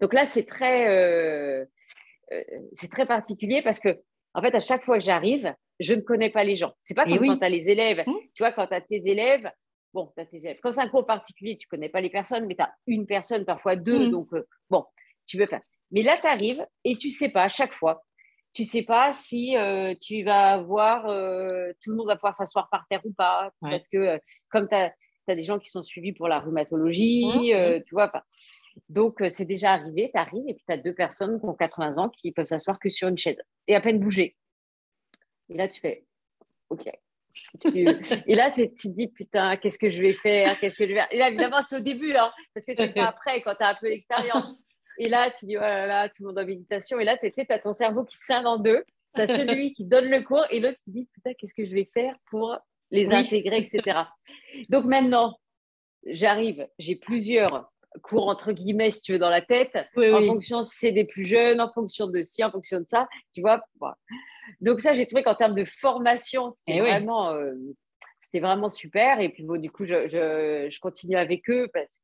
Donc là, c'est très, euh, euh, c'est très particulier parce que, en fait, à chaque fois que j'arrive, je ne connais pas les gens. C'est pas comme quand tu as les élèves. Mmh. Tu vois, quand tu as tes élèves, bon, tu as tes élèves. Quand c'est un cours particulier, tu connais pas les personnes, mais tu as une personne, parfois deux. Mmh. Donc, bon, tu veux faire. Mais là, tu arrives et tu sais pas à chaque fois. Tu sais pas si euh, tu vas voir, euh, tout le monde va pouvoir s'asseoir par terre ou pas. Parce que euh, comme tu as, des gens qui sont suivis pour la rhumatologie, mmh, tu vois. Donc, c'est déjà arrivé, tu arrives et puis tu as deux personnes qui ont 80 ans qui peuvent s'asseoir que sur une chaise et à peine bouger. Et là, tu fais OK. Et là, tu te dis, putain, qu'est-ce que je vais faire Qu'est-ce que je vais faire? Et là, évidemment, c'est au début, hein, parce que c'est pas après, quand tu as un peu d'expérience. Et là, tu dis, oh là là, tout le monde en méditation. Et là, tu sais, tu as ton cerveau qui scinde en deux. Tu as celui qui donne le cours et l'autre qui dit, putain, qu'est-ce que je vais faire pour les intégrer, etc. Donc maintenant, j'arrive, j'ai plusieurs cours entre guillemets, si tu veux, dans la tête, en fonction si c'est des plus jeunes, en fonction de ci, en fonction de ça, tu vois. Donc ça, j'ai trouvé qu'en termes de formation, c'était Eh vraiment, euh, vraiment super. Et puis bon, du coup, je, je, je continue avec eux parce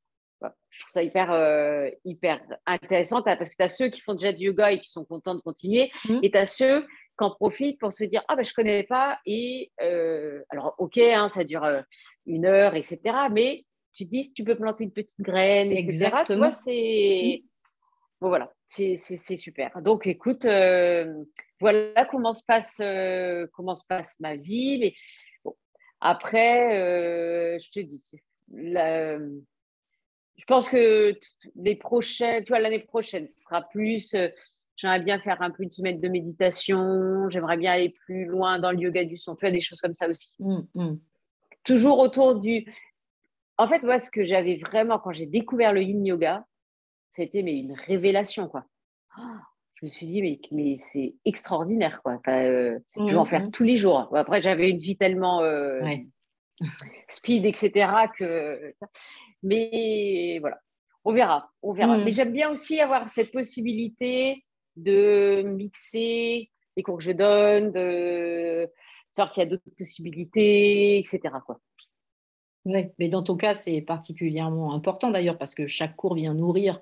je trouve ça hyper, euh, hyper intéressant parce que tu as ceux qui font déjà du yoga et qui sont contents de continuer. Mhm. Et tu as ceux qui en profitent pour se dire Ah ben je connais pas. Et euh, alors, ok, hein, ça dure euh, une heure, etc. Mais tu te dis si tu peux planter une petite graine, etc. Exactement. vois, c'est. Bon, voilà, c'est super. Donc, écoute, euh, voilà comment se passe, comment se passe ma vie. Mais bon, après, je te dis, la- je pense que les prochaines, tu vois, l'année prochaine, ce sera plus. euh, J'aimerais bien faire un peu une semaine de méditation. J'aimerais bien aller plus loin dans le yoga du son. Tu vois, des choses comme ça aussi. Mm, mm. Toujours autour du. En fait, moi, ce que j'avais vraiment quand j'ai découvert le yin yoga, c'était mais une révélation, quoi. Ah, je me suis dit, mais, mais c'est extraordinaire, quoi. Enfin, euh, je vais en Mhm, faire tous les jours. Après, j'avais une vie tellement euh, Ouais. speed, etc. que. Mais voilà, on verra, on verra. Mhm. Mais j'aime bien aussi avoir cette possibilité de mixer les cours que je donne, de savoir qu'il y a d'autres possibilités, etc. Quoi. Mais dans ton cas, c'est particulièrement important d'ailleurs parce que chaque cours vient nourrir,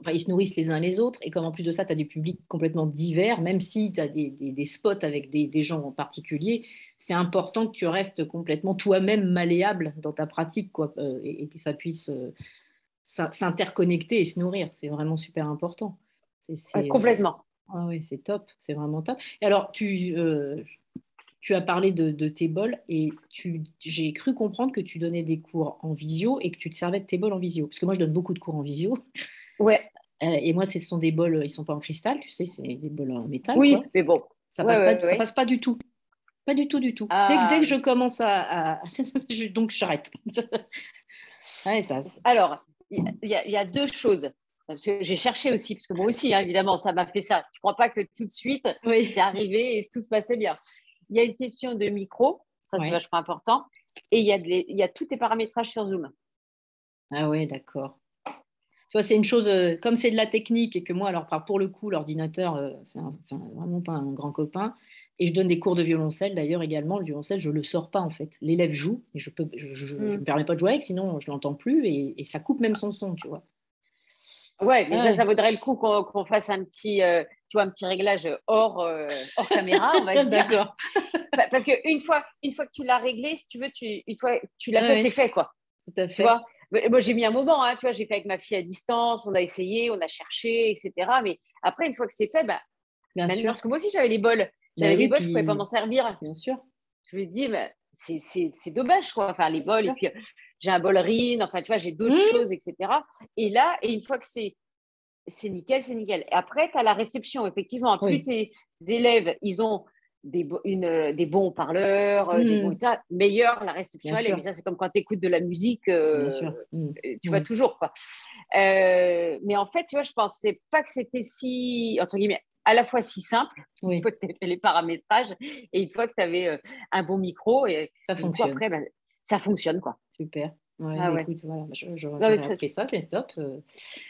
enfin, ils se nourrissent les uns les autres. Et comme en plus de ça, tu as des publics complètement divers, même si tu as des, des- des spots avec des, des gens en particulier, c'est important que tu restes complètement toi-même malléable dans ta pratique quoi, euh, et, et que ça puisse euh, s'in- s'interconnecter et se nourrir. C'est vraiment super important. Complètement. ah oui, c'est top, c'est vraiment top. Et alors, tu, euh, tu as parlé de, de tes bols et j'ai cru comprendre que tu donnais des cours en visio et que tu te servais de tes bols en visio. Parce que moi, je donne beaucoup de cours en visio. Ouais, Euh, et moi, ce sont des bols, ils ne sont pas en cristal, tu sais, c'est des bols en métal. oui, quoi. mais bon. Ça passe ouais, pas, ça passe pas du tout. Pas du tout, du tout. Dès, Ah. que, dès que je commence à... à- je- donc, j'arrête. ouais, ça, c'est- Alors, il y, a- il y a deux choses. Parce que j'ai cherché aussi, parce que moi aussi, hein, évidemment, ça m'a fait ça. Tu ne crois pas que tout de suite, oui. c'est arrivé et tout se passait bien. Il y a une question de micro, ça c'est Ouais. vachement important. Et il y, a de les- il y a tous tes paramétrages sur Zoom. Ah ouais, d'accord. Tu vois, c'est une chose, euh, comme c'est de la technique et que moi, alors pour le coup, l'ordinateur, euh, c'est vraiment pas un grand copain. Et je donne des cours de violoncelle d'ailleurs également. Le violoncelle, je ne le sors pas en fait. L'élève joue et je ne je, je- Mm. je me permets pas de jouer avec, sinon je l'entends plus et, et ça coupe même son son, tu vois. Ouais, mais ça, ça vaudrait le coup qu'on fasse un petit, euh, tu vois, un petit réglage hors, euh, hors caméra, on va dire. D'accord. Pa- Parce qu'une fois, une fois que tu l'as réglé, si tu veux, tu, une fois tu l'as Ouais, fait, ouais. c'est fait, quoi. Tout à Tu fait. vois? Moi, j'ai mis un moment, hein, tu vois, j'ai fait avec ma fille à distance, on a essayé, on a cherché, etc. Mais après, une fois que c'est fait, bah, Bien maintenant, sûr. parce que moi aussi, j'avais les bols. J'avais Bah les oui, bols, je ne pouvais pas m'en servir. Bien sûr. Je me dis, mais c'est- c'est c'est dommage, quoi. Enfin, les bols, et puis euh, j'ai un bol RIN, enfin, tu vois, j'ai d'autres Mmh. choses, etc. Et là, et une fois que c'est c'est nickel, c'est nickel. Et après, tu as la réception, effectivement. Plus Oui. tes élèves, ils ont des, une, euh, des bons parleurs, des Mmh. bons, ça, meilleure la réception. Mais ça, c'est comme quand tu écoutes de la musique, euh. Mm. euh, tu vois toujours, quoi. Euh, mais en fait, tu vois, je pensais pas que c'était si, entre guillemets, à la fois si simple, Oui, une fois que tu as fait les paramétrages et une fois que tu avais un bon micro et, ça du coup, fonctionne. après, ben, ça fonctionne, quoi. Super. Ouais, Ah ouais. écoute, voilà, je, je, j'aurais ça, appris c'est- ça, c'est top. Euh,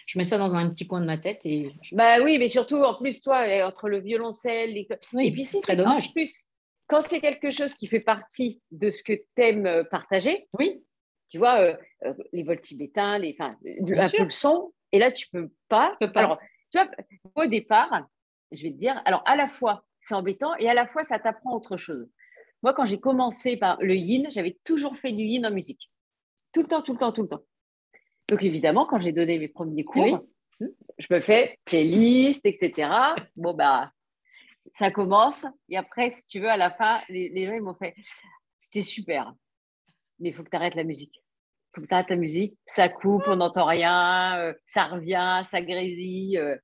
Je mets ça dans un petit coin de ma tête et Bah oui, mais surtout, en plus, toi, euh, entre le violoncelle, les... Oui, et puis si c'est c'est en dommage. plus, quand c'est quelque chose qui fait partie de ce que tu aimes partager, Oui, tu vois, euh, euh, les vols tibétains, les, enfin, euh, un peu le son, et là, tu peux pas. Peux pas. Alors, tu vois, au départ, je vais te dire, alors à la fois, c'est embêtant, et à la fois, ça t'apprend autre chose. Moi, quand j'ai commencé par le yin, j'avais toujours fait du yin en musique. Tout le temps, tout le temps, tout le temps. Donc, évidemment, quand j'ai donné mes premiers cours, Oui. je me fais playlist, etc. Bon, bah, ça commence. Et après, si tu veux, à la fin, les, les gens, ils m'ont fait c'était super, mais il faut que tu arrêtes la musique. Il faut que tu arrêtes la musique. Ça coupe, on n'entend rien, euh, ça revient, ça grésille. euh,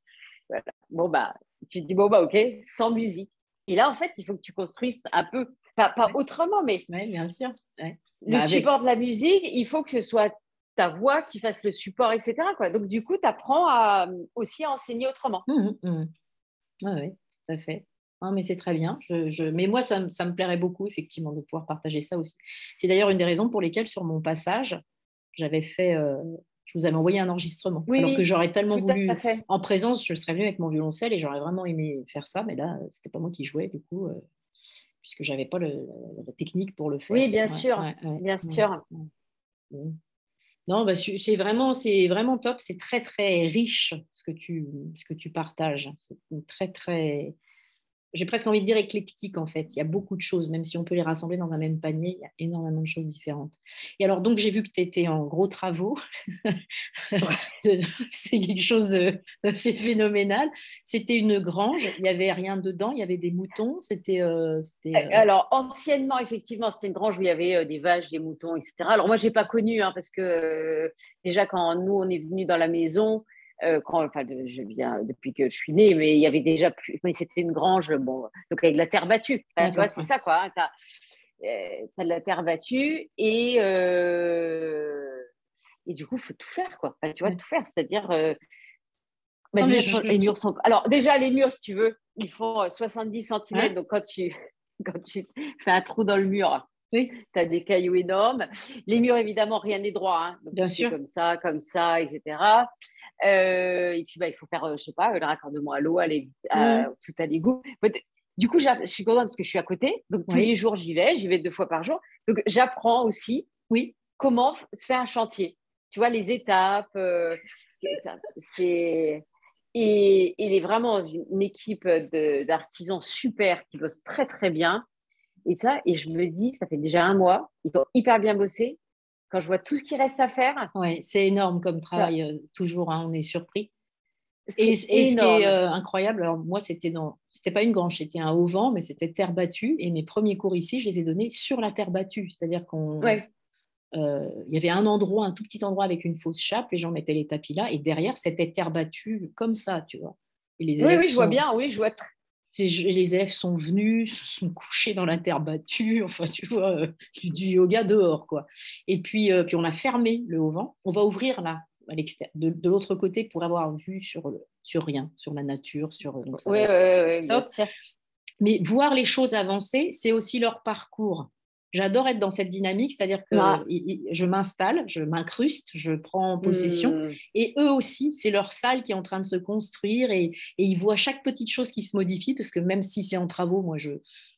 voilà. Bon, bah, tu te dis, bon, bah, ok, sans musique. Et là, en fait, il faut que tu construises un peu, pas, pas autrement, mais ouais, bien sûr. Ouais. Le Bah, avec- support de la musique, il faut que ce soit ta voix qui fasse le support, etc. Quoi. Donc, du coup, tu apprends à, aussi à enseigner autrement. Oui, oui, tout à fait. Non, mais c'est très bien. Je, je- Mais moi, ça, me- ça me plairait beaucoup, effectivement, de pouvoir partager ça aussi. C'est d'ailleurs une des raisons pour lesquelles, sur mon passage, j'avais fait euh, je vous avais envoyé un enregistrement. Oui, alors que j'aurais tellement voulu, en présence, je serais venue avec mon violoncelle et j'aurais vraiment aimé faire ça, mais là, c'était pas moi qui jouais, du coup, euh, puisque j'avais pas le- la technique pour le faire. Oui, bien Ouais, sûr, ouais, ouais, bien sûr. ouais. Non, bah, c'est vraiment, c'est vraiment top. C'est très, très riche ce que tu, ce que tu partages. C'est très, très. J'ai presque envie de dire éclectique en fait. Il y a beaucoup de choses, même si on peut les rassembler dans un même panier, il y a énormément de choses différentes. Et alors, donc, j'ai vu que tu étais en gros travaux. C'est quelque chose de- d'assez phénoménal. C'était une grange, il n'y avait rien dedans, il y avait des moutons. C'était. euh, c'était, euh, Alors, anciennement, effectivement, c'était une grange où il y avait euh, des vaches, des moutons, etc. Alors, moi, je n'ai pas connu, hein, parce que euh, déjà, quand nous, on est venus dans la maison, euh, quand, enfin, de- je viens depuis que je suis née, mais il y avait déjà plus. Mais c'était une grange, bon, donc avec de la terre battue. Enfin, tu vois, c'est ça, quoi. tu as, de la terre battue et. euh, et du coup, il faut tout faire, quoi. Enfin, tu vois, tout faire, c'est-à-dire. euh, bah, Non, déjà, je- les murs sont. Alors, déjà, les murs, si tu veux, ils font euh, 70 cm. Ouais. Donc, quand tu, quand tu fais un trou dans le mur, Oui. tu as des cailloux énormes. Les murs, évidemment, rien n'est droit. hein. Donc, Bien sûr. Comme ça, comme ça, etc. Euh, et puis, bah, il faut faire, euh, je sais pas, le raccordement à l'eau, à Mhm. tout à l'égout. Du coup, je suis contente parce que je suis à côté. Donc, tous Oui. les jours, j'y vais. J'y vais deux fois par jour. Donc, j'apprends aussi Oui, comment se fait un chantier. Tu vois, les étapes. euh, c'est. Et il est vraiment une équipe d'artisans super qui bossent très, très bien. Et ça, et je me dis, ça fait déjà un mois, ils ont hyper bien bossé. Quand je vois tout ce qui reste à faire, ouais, c'est énorme comme travail, euh, toujours, hein, on est surpris. c'est Et, et ce qui énorme. est euh, incroyable, alors moi, c'était dans, c'était pas une grange, c'était un auvent, mais c'était terre battue. Et mes premiers cours ici, je les ai donnés sur la terre battue. C'est-à-dire qu'on, Ouais. euh, il y avait un endroit, un tout petit endroit avec une fausse chape, les gens mettaient les tapis là, et derrière, c'était terre battue comme ça, tu vois. Et les Oui, oui, je vois bien. Oui, je vois. Les élèves sont venus, se sont couchés dans la terre battue, enfin, tu vois, euh, du, du yoga dehors, quoi. Et puis, euh, puis on a fermé le auvent. On va ouvrir là, à l'extérieur, de, de l'autre côté, pour avoir vue sur, le, sur rien, sur la nature, sur. donc ça Oui, oui, oui, bien Top. sûr. Mais voir les choses avancer, c'est aussi leur parcours. J'adore être dans cette dynamique, c'est-à-dire que Ah. je m'installe, je m'incruste, je prends possession, Hmm. et eux aussi, c'est leur salle qui est en train de se construire et, et ils voient chaque petite chose qui se modifie parce que même si c'est en travaux, moi, je,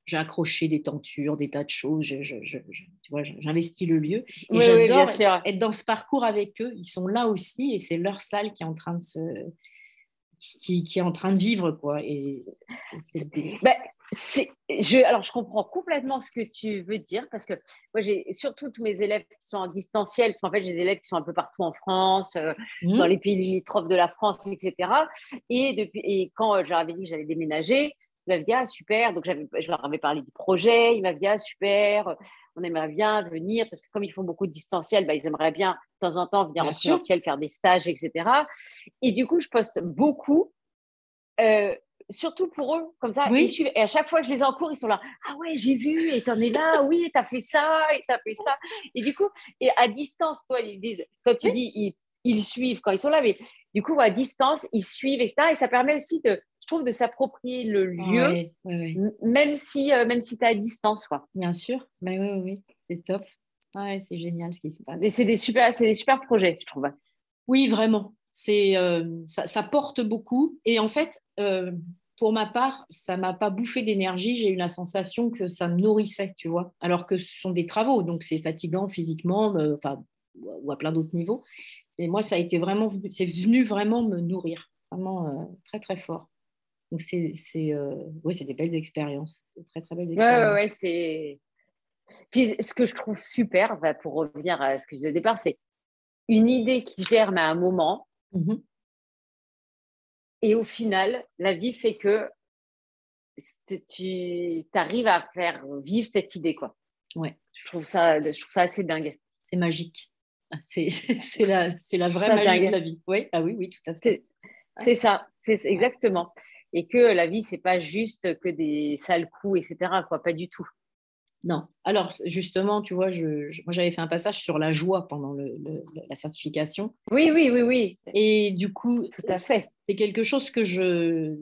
j'ai accroché des tentures, des tas de choses, je, je- je- je- tu vois, j'investis le lieu. Et Oui, j'adore être dans ce parcours avec eux. Ils sont là aussi et c'est leur salle qui est en train de se qui, qui est en train de vivre quoi et Ben, c'est- je, alors, je comprends complètement ce que tu veux dire parce que moi, j'ai surtout tous mes élèves qui sont en distanciel. En fait, j'ai des élèves qui sont un peu partout en France, euh, Hmm. dans les pays limitrophes de la France, etc. Et, depuis, et quand euh, je leur avais dit que j'allais déménager, ils m'avaient dit Ah, super. Donc, je leur avais parlé du projet. Ils m'avaient dit Ah, super. On aimerait bien venir parce que comme ils font beaucoup de distanciel, ben, ils aimeraient bien de temps en temps venir Bien en sûr. présentiel, faire des stages, etc. Et du coup, je poste beaucoup. euh, surtout pour eux, comme ça, Oui. ils suivent. Et à chaque fois que je les encours, ils sont là. Ah ouais, j'ai vu, et t'en es là, oui, t'as fait ça, et t'as fait ça. Et du coup, et à distance, toi, ils disent, toi, tu dis, ils, ils suivent quand ils sont là, mais du coup, à distance, ils suivent, etc. Et ça permet aussi, de, trouve, de s'approprier le lieu, Ouais, ouais, ouais. m- même si, euh, même si tu es à distance, quoi. bien sûr mais oui oui, oui, c'est top ouais, c'est génial ce qui se passe Et c'est des super, c'est des super projets, je trouve. Oui, vraiment. C'est, euh, ça, ça porte beaucoup. Et en fait, euh, pour ma part, ça m'a pas bouffé d'énergie. J'ai eu la sensation que ça me nourrissait, tu vois. Alors que ce sont des travaux, donc c'est fatigant physiquement, euh, enfin, ou à plein d'autres niveaux. Et moi, ça a été vraiment, c'est venu vraiment me nourrir, vraiment très très fort. Donc c'est, c'est, euh, ouais, c'est des belles expériences, Des très très belles expériences. ouais, ouais, c'est. Puis ce que je trouve super, bah, pour revenir à ce que je disais au départ, c'est une idée qui germe à un moment, Mhm. et au final, la vie fait que tu arrives à faire vivre cette idée, quoi. Ouais. Je trouve ça, je trouve ça assez dingue. C'est magique. Ah, C'est, c'est la, c'est la vraie magie dingue. de la vie. Oui, ah oui, oui, tout à fait. C'est ça, c'est exactement. Et que la vie, c'est pas juste que des sales coups, etc. Quoi, pas du tout. Non. Alors, justement, tu vois, je, je- moi, j'avais fait un passage sur la joie pendant le- le- la certification. Oui, oui, oui, oui, Et du coup, tout à fait. c'est quelque chose que je,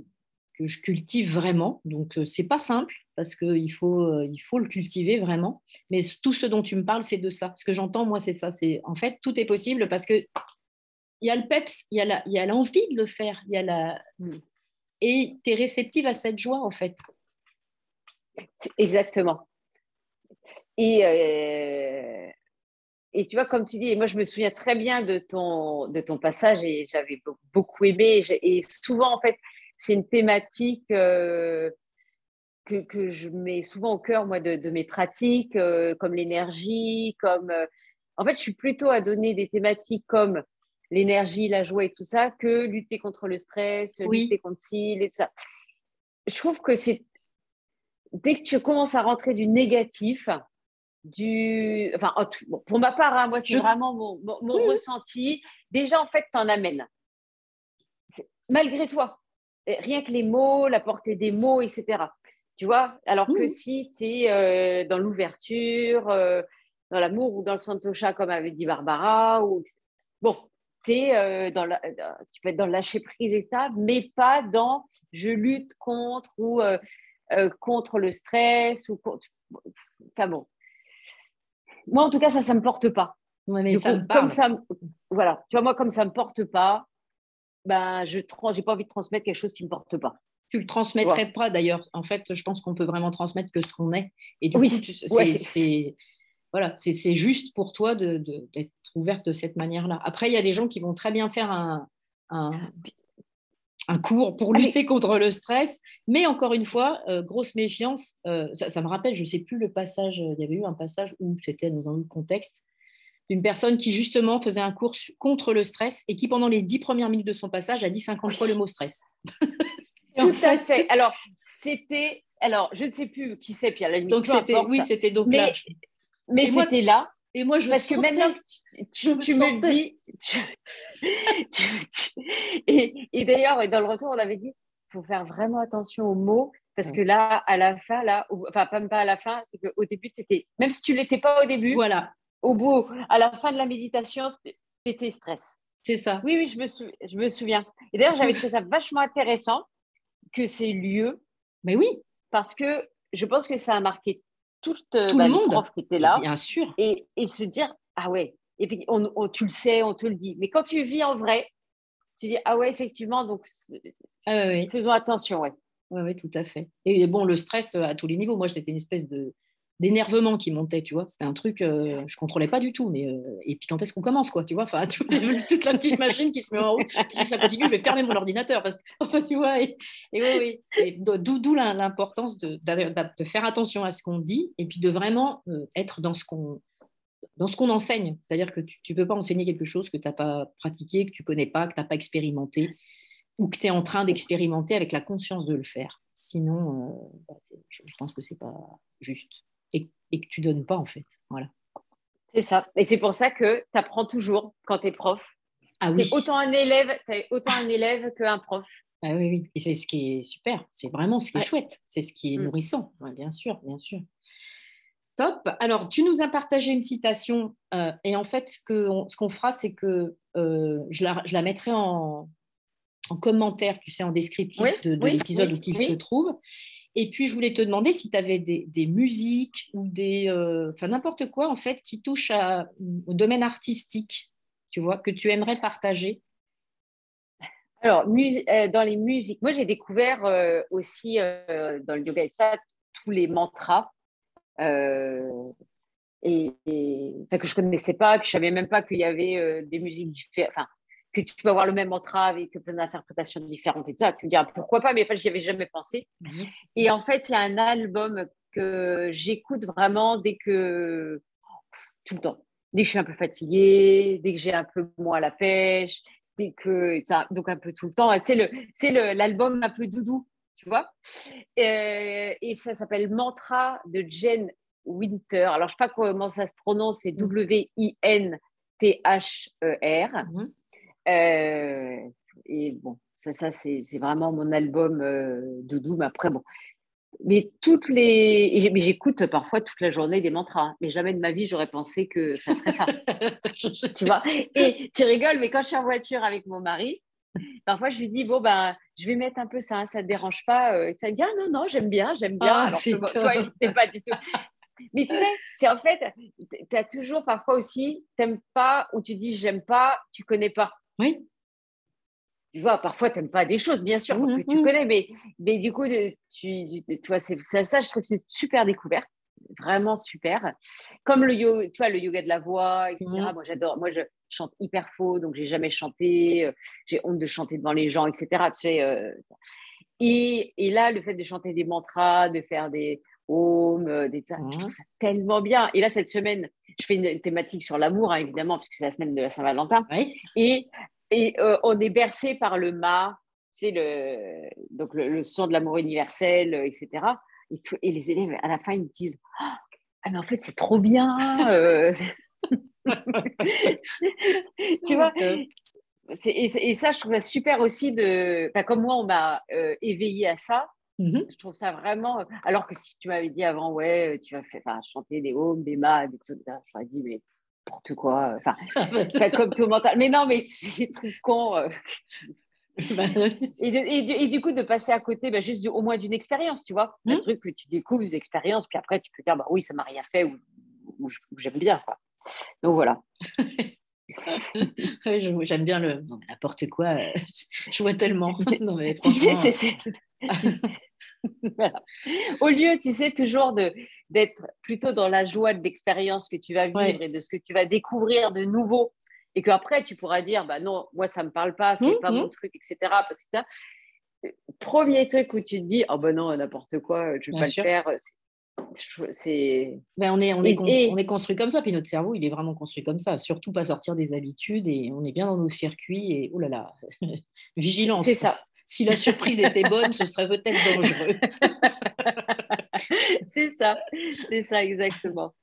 que je cultive vraiment. Donc, euh, c'est pas simple parce qu'il faut, euh, il faut le cultiver vraiment. Mais tout ce dont tu me parles, c'est de ça. Ce que j'entends, moi, c'est ça. C'est en fait, tout est possible parce que il y a le peps, il y a l'envie de le faire, il y a la... Et tu es réceptive à cette joie en fait. Exactement. Et, euh, et tu vois, comme tu dis, moi je me souviens très bien de ton, de ton passage et j'avais beaucoup aimé. Et souvent, en fait, c'est une thématique euh, que, que, je mets souvent au cœur, moi, de, de mes pratiques, euh, comme l'énergie, comme... en fait, je suis plutôt à donner des thématiques comme l'énergie, la joie et tout ça, que lutter contre le stress, lutter contre ci, et tout ça. Je trouve que c'est dès que tu commences à rentrer du négatif, du, enfin, pour ma part, hein, moi, c'est vraiment mon, ressenti. Déjà, en fait, tu en amènes. Malgré toi, rien que les mots, la portée des mots, etc. Tu vois? Alors que si tu es euh, dans l'ouverture, euh, dans l'amour ou dans le santosha, comme avait dit Barbara, ou... bon, euh, dans la, tu peux être dans le lâcher prise et ça, mais pas dans je lutte contre ou euh, euh, contre le stress ou contre. Enfin bon. Moi, en tout cas, ça, ça me porte pas. mais ça comme ça, voilà. Tu vois, moi, comme ça me porte pas, ben, je n'ai pas envie de transmettre quelque chose qui me porte pas. Tu le transmettrais pas d'ailleurs. En fait, je pense qu'on peut vraiment transmettre que ce qu'on est. Et du oui, coup, c'est voilà, c'est juste pour toi d'être de, ouverte de cette manière-là. Après, il y a des gens qui vont très bien faire un, un, cours pour lutter contre le stress, mais encore une fois, euh, grosse méfiance. Euh, ça, me rappelle, je ne sais plus le passage, il y avait eu un passage où c'était dans un autre contexte, d'une personne qui justement faisait un cours contre le stress et qui, pendant les dix premières minutes de son passage, a dit 50 fois le mot stress. Tout à fait. Alors, c'était. Alors, je ne sais plus qui c'est, Pierre. donc, c'était. Oui, c'était donc là. Mais c'était là. Et moi, je Parce que maintenant que tu, me, dis. et, et d'ailleurs, dans le retour, on avait dit il faut faire vraiment attention aux mots. Parce que là, à la fin, là, enfin, même pas à la fin, c'est qu'au début, tu étais, même si tu ne l'étais pas au début, voilà. au bout, à la fin de la méditation, tu étais stress. C'est ça. Oui, oui, je me, je me souviens. Et d'ailleurs, j'avais trouvé ça vachement intéressant que ces lieux. Mais oui. Parce que je pense que ça a marqué tout, euh, tout le bah, monde qui était là. Bien sûr. Et, et se dire, ah ouais, et puis on, tu le sais, on te le dit. Mais quand tu vis en vrai, tu dis, ah ouais, effectivement, donc ah faisons attention, ouais. Oui, ouais, tout à fait. Et bon, le stress euh, à tous les niveaux, moi, c'était une espèce de, d'énervement qui montait, tu vois. C'était un truc, euh, je contrôlais pas du tout. Mais euh, et puis quand est-ce qu'on commence, quoi, tu vois? Enfin, toute la petite machine qui se met en route. si ça continue, je vais fermer mon ordinateur parce que, tu vois. Et, oui, oui, d'où l'importance de, faire attention à ce qu'on dit et puis de vraiment euh, être dans ce qu'on dans ce qu'on enseigne. C'est-à-dire que tu ne peux pas enseigner quelque chose que tu n'as pas pratiqué, que tu connais pas, que tu n'as pas expérimenté, ou que tu es en train d'expérimenter avec la conscience de le faire. Sinon, bah, je, je pense que ce n'est pas juste et, que tu donnes pas en fait. Voilà. C'est ça. Et c'est pour ça que tu apprends toujours quand tu es prof. Ah oui. autant un élève, es autant un élève qu'un prof. Ah oui, oui. Et c'est ce qui est super. C'est vraiment ce qui est chouette. C'est ce qui est mm. nourrissant. bien sûr, bien sûr. Top. Alors, tu nous as partagé une citation. Euh, et en fait, que ce qu'on fera, c'est que euh, je, la, je, la, mettrai en, en, commentaire, tu sais, en descriptif de, l'épisode où il se trouve. Et puis, je voulais te demander si tu avais des, musiques ou des. Euh, enfin, n'importe quoi, en fait, qui touche au domaine artistique, tu vois, que tu aimerais partager. Alors, euh, dans les musiques, moi, j'ai découvert euh, aussi dans le yoga et ça, tous les mantras. Et, que je ne connaissais pas, que je ne savais même pas qu'il y avait des musiques différentes. Que tu peux avoir le même mantra avec plein d'interprétations différentes et ça. Tu me dis, pourquoi pas, mais enfin, j'y avais jamais pensé. Et en fait, il y a un album que j'écoute vraiment dès que, tout le temps, dès que je suis un peu fatiguée, dès que j'ai un peu moins la pêche, dès que, ça, donc un peu tout le temps. C'est le, c'est l'album un peu doudou, tu vois. Euh, et ça s'appelle Mantra de Jen Winter. Alors, je ne sais pas comment ça se prononce, c'est mhm. W-I-N-T-H-E-R. Euh, et bon, ça, ça c'est vraiment mon album euh, doudou. Mais après, bon. Mais toutes les. Mais j'écoute parfois toute la journée des mantras. Hein. Mais jamais de ma vie, j'aurais pensé que ça serait ça. tu vois? Et tu rigoles, mais quand je suis en voiture avec mon mari, parfois je lui dis bon, ben, je vais mettre un peu ça, hein, ça ne te dérange pas. Euh, ça dit ah, non, non, j'aime bien, j'aime bien. Ah, Alors vois, je pas du tout. Mais tu sais, c'est en fait, tu as toujours parfois aussi, t'aimes pas ou tu dis j'aime pas, tu connais pas. Oui. Tu vois, parfois, tu n'aimes pas des choses, bien sûr, que tu connais, mais, mais du coup, tu, tu vois, ça, je trouve que c'est une super découverte, vraiment super. Comme le, yoga, tu vois, le yoga de la voix, etc. Moi, j'adore. Moi, je chante hyper faux, donc j'ai jamais chanté. Euh, j'ai honte de chanter devant les gens, etc. Tu sais, euh, et, et, là, le fait de chanter des mantras, de faire des home, euh, des, je trouve ça tellement bien. Et là, cette semaine, je fais une thématique sur l'amour, hein, évidemment, puisque c'est la semaine de la Saint-Valentin. Et, et euh, on est bercé par le mât, c'est le, donc le, son de l'amour universel, euh, etc. Et, et, les élèves, à la fin, ils me disent ah, mais en fait, c'est trop bien. tu vois et, ça, je trouve ça super aussi de. comme moi, on m'a éveillé à ça. Mmh je trouve ça vraiment. Alors que si tu m'avais dit avant, ouais, tu vas faire, chanter des homes, des mâts, des j'aurais dit, mais n'importe quoi. Enfin, pas comme tout mental. Mais non, mais c'est des trucs cons. Euh, bah et, du, coup, de passer à côté, bah, juste au moins d'une expérience, tu vois. Un mmh. truc que tu découvres, une expérience, puis après, tu peux dire, bah oui, ça m'a rien fait ou, j'aime bien. Quoi. Donc voilà. J'aime bien le. Non, n'importe quoi. Euh, je vois tellement. Non, mais tu sais, c'est. Au lieu, tu sais, toujours d'être plutôt dans la joie de l'expérience que tu vas vivre et de ce que tu vas découvrir de nouveau, et qu'après, tu pourras dire, bah non, moi, ça ne me parle pas, c'est mmh, pas mon mmh. truc, etc. Parce que euh, premier truc où tu te dis, oh ben non, n'importe quoi, je ne vais pas le faire, c'est ben on est on est, on est construit comme ça puis notre cerveau il est vraiment construit comme ça surtout pas sortir des habitudes et on est bien dans nos circuits et oh là là vigilance c'est ça si la surprise était bonne ce serait peut-être dangereux c'est ça c'est ça exactement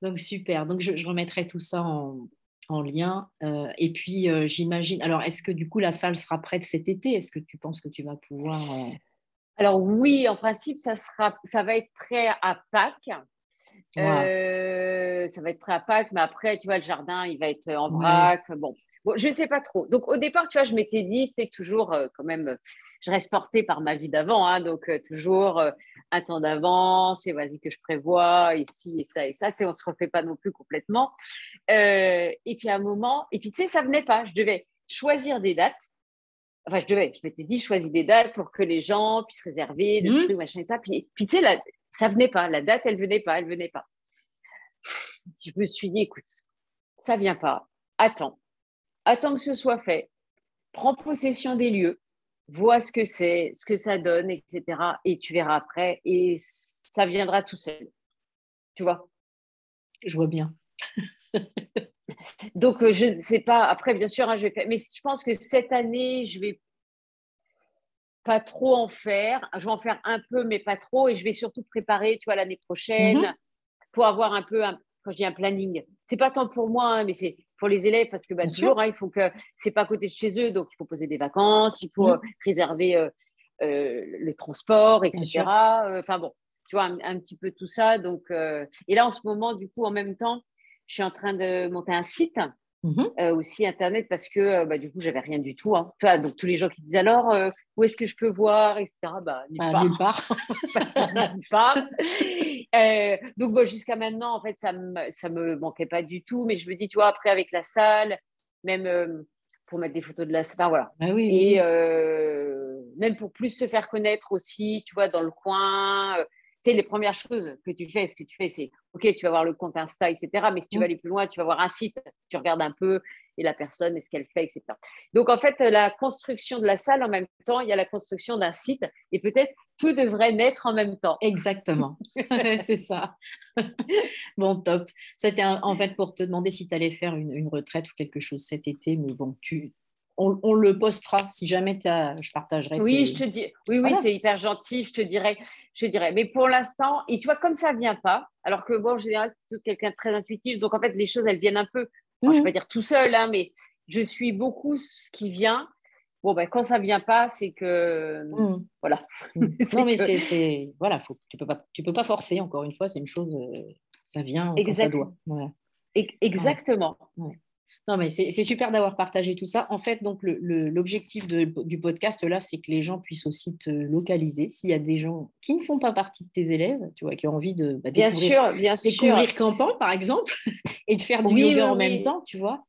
donc super donc je, remettrai tout ça en, en lien euh, et puis euh, j'imagine alors est-ce que du coup la salle sera prête cet été? Est-ce que tu penses que tu vas pouvoir euh, alors oui, en principe, ça, sera, ça va être prêt à Pâques. Ça va être prêt à Pâques, mais après, tu vois, le jardin, il va être en vrac. Bon. Bon, je ne sais pas trop. Donc, au départ, tu vois, je m'étais dit, tu sais, toujours, euh, quand même, je reste portée par ma vie d'avant. Hein, donc, euh, toujours un temps d'avance, et vas-y que je prévois, ici, et ça, et ça. Tu sais, on ne se refait pas non plus complètement. et puis, à un moment, et puis, tu sais, ça venait pas. Je devais choisir des dates enfin, je devais, je m'étais dit, choisis des dates pour que les gens puissent réserver le mmh. truc, machin et ça. Puis, puis tu sais, ça venait pas, la date, elle venait pas, elle venait pas. Je me suis dit, écoute, ça vient pas, attends, attends que ce soit fait, prends possession des lieux, vois ce que c'est, ce que ça donne, etc. Et tu verras après, et ça viendra tout seul. Tu vois? Je vois bien. Donc, euh, je ne sais pas. Après, bien sûr, hein, je vais faire. Mais je pense que cette année, je vais pas trop en faire. Je vais en faire un peu, mais pas trop. Et je vais surtout préparer, tu vois, l'année prochaine mhm. pour avoir un peu, quand je dis un planning, c'est pas tant pour moi, hein, mais c'est pour les élèves parce que bah, toujours, hein, il faut que c'est pas à côté de chez eux, donc il faut poser des vacances, il faut mhm. euh, réserver euh, le transport, etc. Enfin bon, tu vois, un, petit peu tout ça. Donc, et là, en ce moment, du coup, en même temps, je suis en train de monter un site. Mmh euh, aussi internet parce que euh, bah, du coup j'avais rien du tout hein. donc tous les gens qui disent alors euh, où est-ce que je peux voir etc bah, nulle bah, part, nulle part. donc jusqu'à maintenant en fait ça me ça me manquait pas du tout mais je me dis tu vois après avec la salle même pour mettre des photos de la salle voilà. Bah oui, et même pour plus se faire connaître aussi tu vois dans le coin sais, les premières choses que tu fais, ce que tu fais, c'est OK, tu vas voir le compte Insta, etc. Mais si tu vas mm. aller plus loin, tu vas voir un site, tu regardes un peu et la personne et ce qu'elle fait, etc. Donc, en fait, la construction de la salle, en même temps, il y a la construction d'un site et peut-être tout devrait naître en même temps. Exactement. c'est ça. bon, top. C'était en fait pour te demander si tu allais faire une, une, retraite ou quelque chose cet été, mais bon, tu, on, le postera. Si jamais as, je partagerai. Oui, je te dis. Oui, oui, c'est hyper gentil. Je te dirais, je dirais. Mais pour l'instant, et tu vois, comme ça vient pas, alors que bon, en général, tu es quelqu'un de très intuitif, donc en fait, les choses, elles viennent un peu. je ne vais mhm. pas dire tout seul, hein, mais je suis beaucoup ce qui vient. Bon, ben, quand ça vient pas, c'est que mhm. voilà. Non, mais c'est voilà, faut, tu peux pas, tu peux pas forcer. Encore une fois, c'est une chose, euh, ça vient quand ça doit. Exactement. Non, mais c'est super d'avoir partagé tout ça. En fait, donc l'objectif du podcast là, c'est que les gens puissent aussi te localiser. S'il y a des gens qui ne font pas partie de tes élèves, tu vois, qui ont envie de bah, bien découvrir, sûr, bien découvrir Campan, par exemple, et de faire du yoga en même temps, tu vois.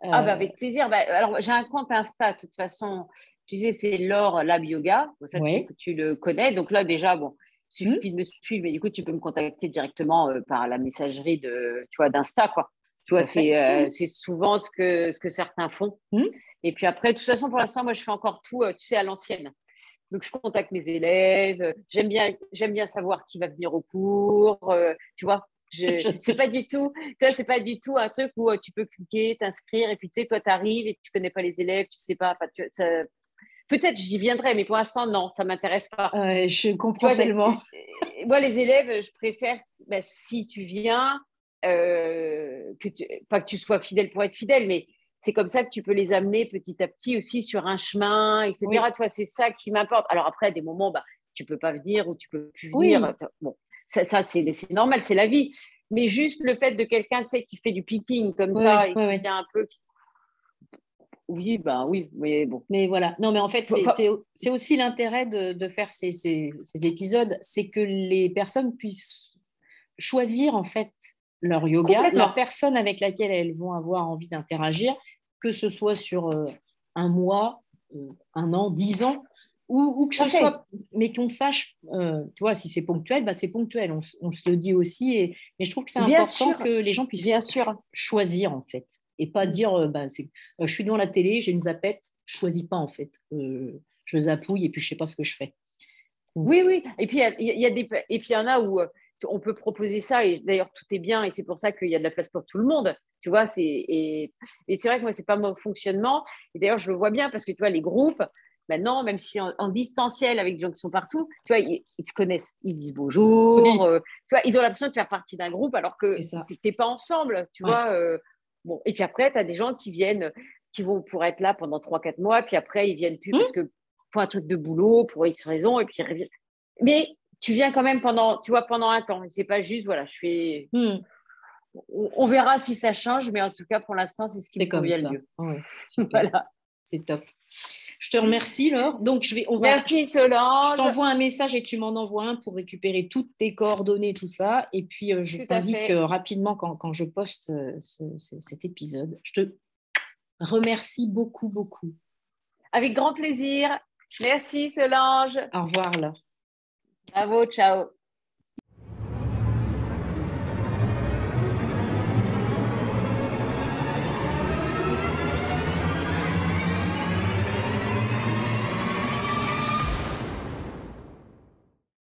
Ah, bah, avec plaisir. Bah, alors, j'ai un compte Insta, de toute façon. Tu sais, c'est Laure Lab Yoga. ça, tu, le connais. Donc là, déjà, bon, il suffit mmh. de me suivre. Mais du coup, tu peux me contacter directement par la messagerie de, tu vois, d'Insta, quoi. Tu vois, c'est souvent ce que, ce que certains font. Mmh. Et puis après, de toute façon, pour l'instant, moi, je fais encore tout, tu sais, à l'ancienne. Donc, je contacte mes élèves. J'aime bien, j'aime bien savoir qui va venir au cours. tu vois, je, c'est pas du tout, c'est pas du tout un truc où euh, tu peux cliquer, t'inscrire et puis tu sais, toi tu arrives et tu connais pas les élèves, tu sais pas, peut-être j'y viendrai, mais pour l'instant non, ça m'intéresse pas. je comprends tellement. Moi les élèves, je préfère bah, si tu viens, euh, que tu, pas que tu sois fidèle pour être fidèle, mais c'est comme ça que tu peux les amener petit à petit aussi sur un chemin, etc. Toi, c'est ça qui m'importe. Alors après, des moments, bah, tu peux pas venir ou tu peux plus venir. Bon, ça, c'est normal, c'est la vie. Mais juste le fait de quelqu'un, tu sais, qui fait du picking comme ça et qui vient un peu. Oui, ben oui, mais bon. Mais voilà. Non, mais en fait, c'est aussi l'intérêt de, faire ces, ces, épisodes, c'est que les personnes puissent choisir en fait leur yoga, leur personne avec laquelle elles vont avoir envie d'interagir, que ce soit sur euh, un mois, euh, un an, dix ans ou, que ce soit, mais qu'on sache, euh, tu vois, si c'est ponctuel, bah c'est ponctuel, on, se le dit aussi, et, mais je trouve que c'est important que les gens puissent bien sûr. choisir, en fait, et pas mm. dire, bah, je suis devant la télé, j'ai une zapette, je choisis pas, en fait, je zapouille, et puis je sais pas ce que je fais. oui, oui, et puis il y, a des, et puis il y en a où on peut proposer ça, et d'ailleurs tout est bien, et c'est pour ça qu'il y a de la place pour tout le monde, tu vois, et, et c'est vrai que moi, c'est pas mon fonctionnement, et d'ailleurs je le vois bien, parce que tu vois, les groupes, Maintenant, même si en, distanciel avec des gens qui sont partout, tu vois, ils, se connaissent, ils se disent bonjour, euh, tu vois, ils ont l'impression de faire partie d'un groupe alors que tu n'es pas ensemble, tu vois. Euh, bon, et puis après, tu as des gens qui viennent, qui vont pour être là pendant 3-4 mois, puis après, ils viennent plus mmh. parce que pour un truc de boulot, pour X raison, et puis ils reviennent. Mais tu viens quand même pendant, tu vois, pendant un temps. C'est pas juste, voilà, je fais. Mmh. On, verra si ça change, mais en tout cas, pour l'instant, c'est ce qui me convient le mieux. voilà. C'est top. Je te remercie, Laure. Donc, je vais, on va, Merci, Solange. Je t'envoie un message et tu m'en envoies un pour récupérer toutes tes coordonnées, tout ça. Et puis, euh, je t'indique euh, rapidement quand, je poste euh, cet épisode. Je te remercie beaucoup, beaucoup. Avec grand plaisir. Merci, Solange. Au revoir, Laure. Bravo, ciao.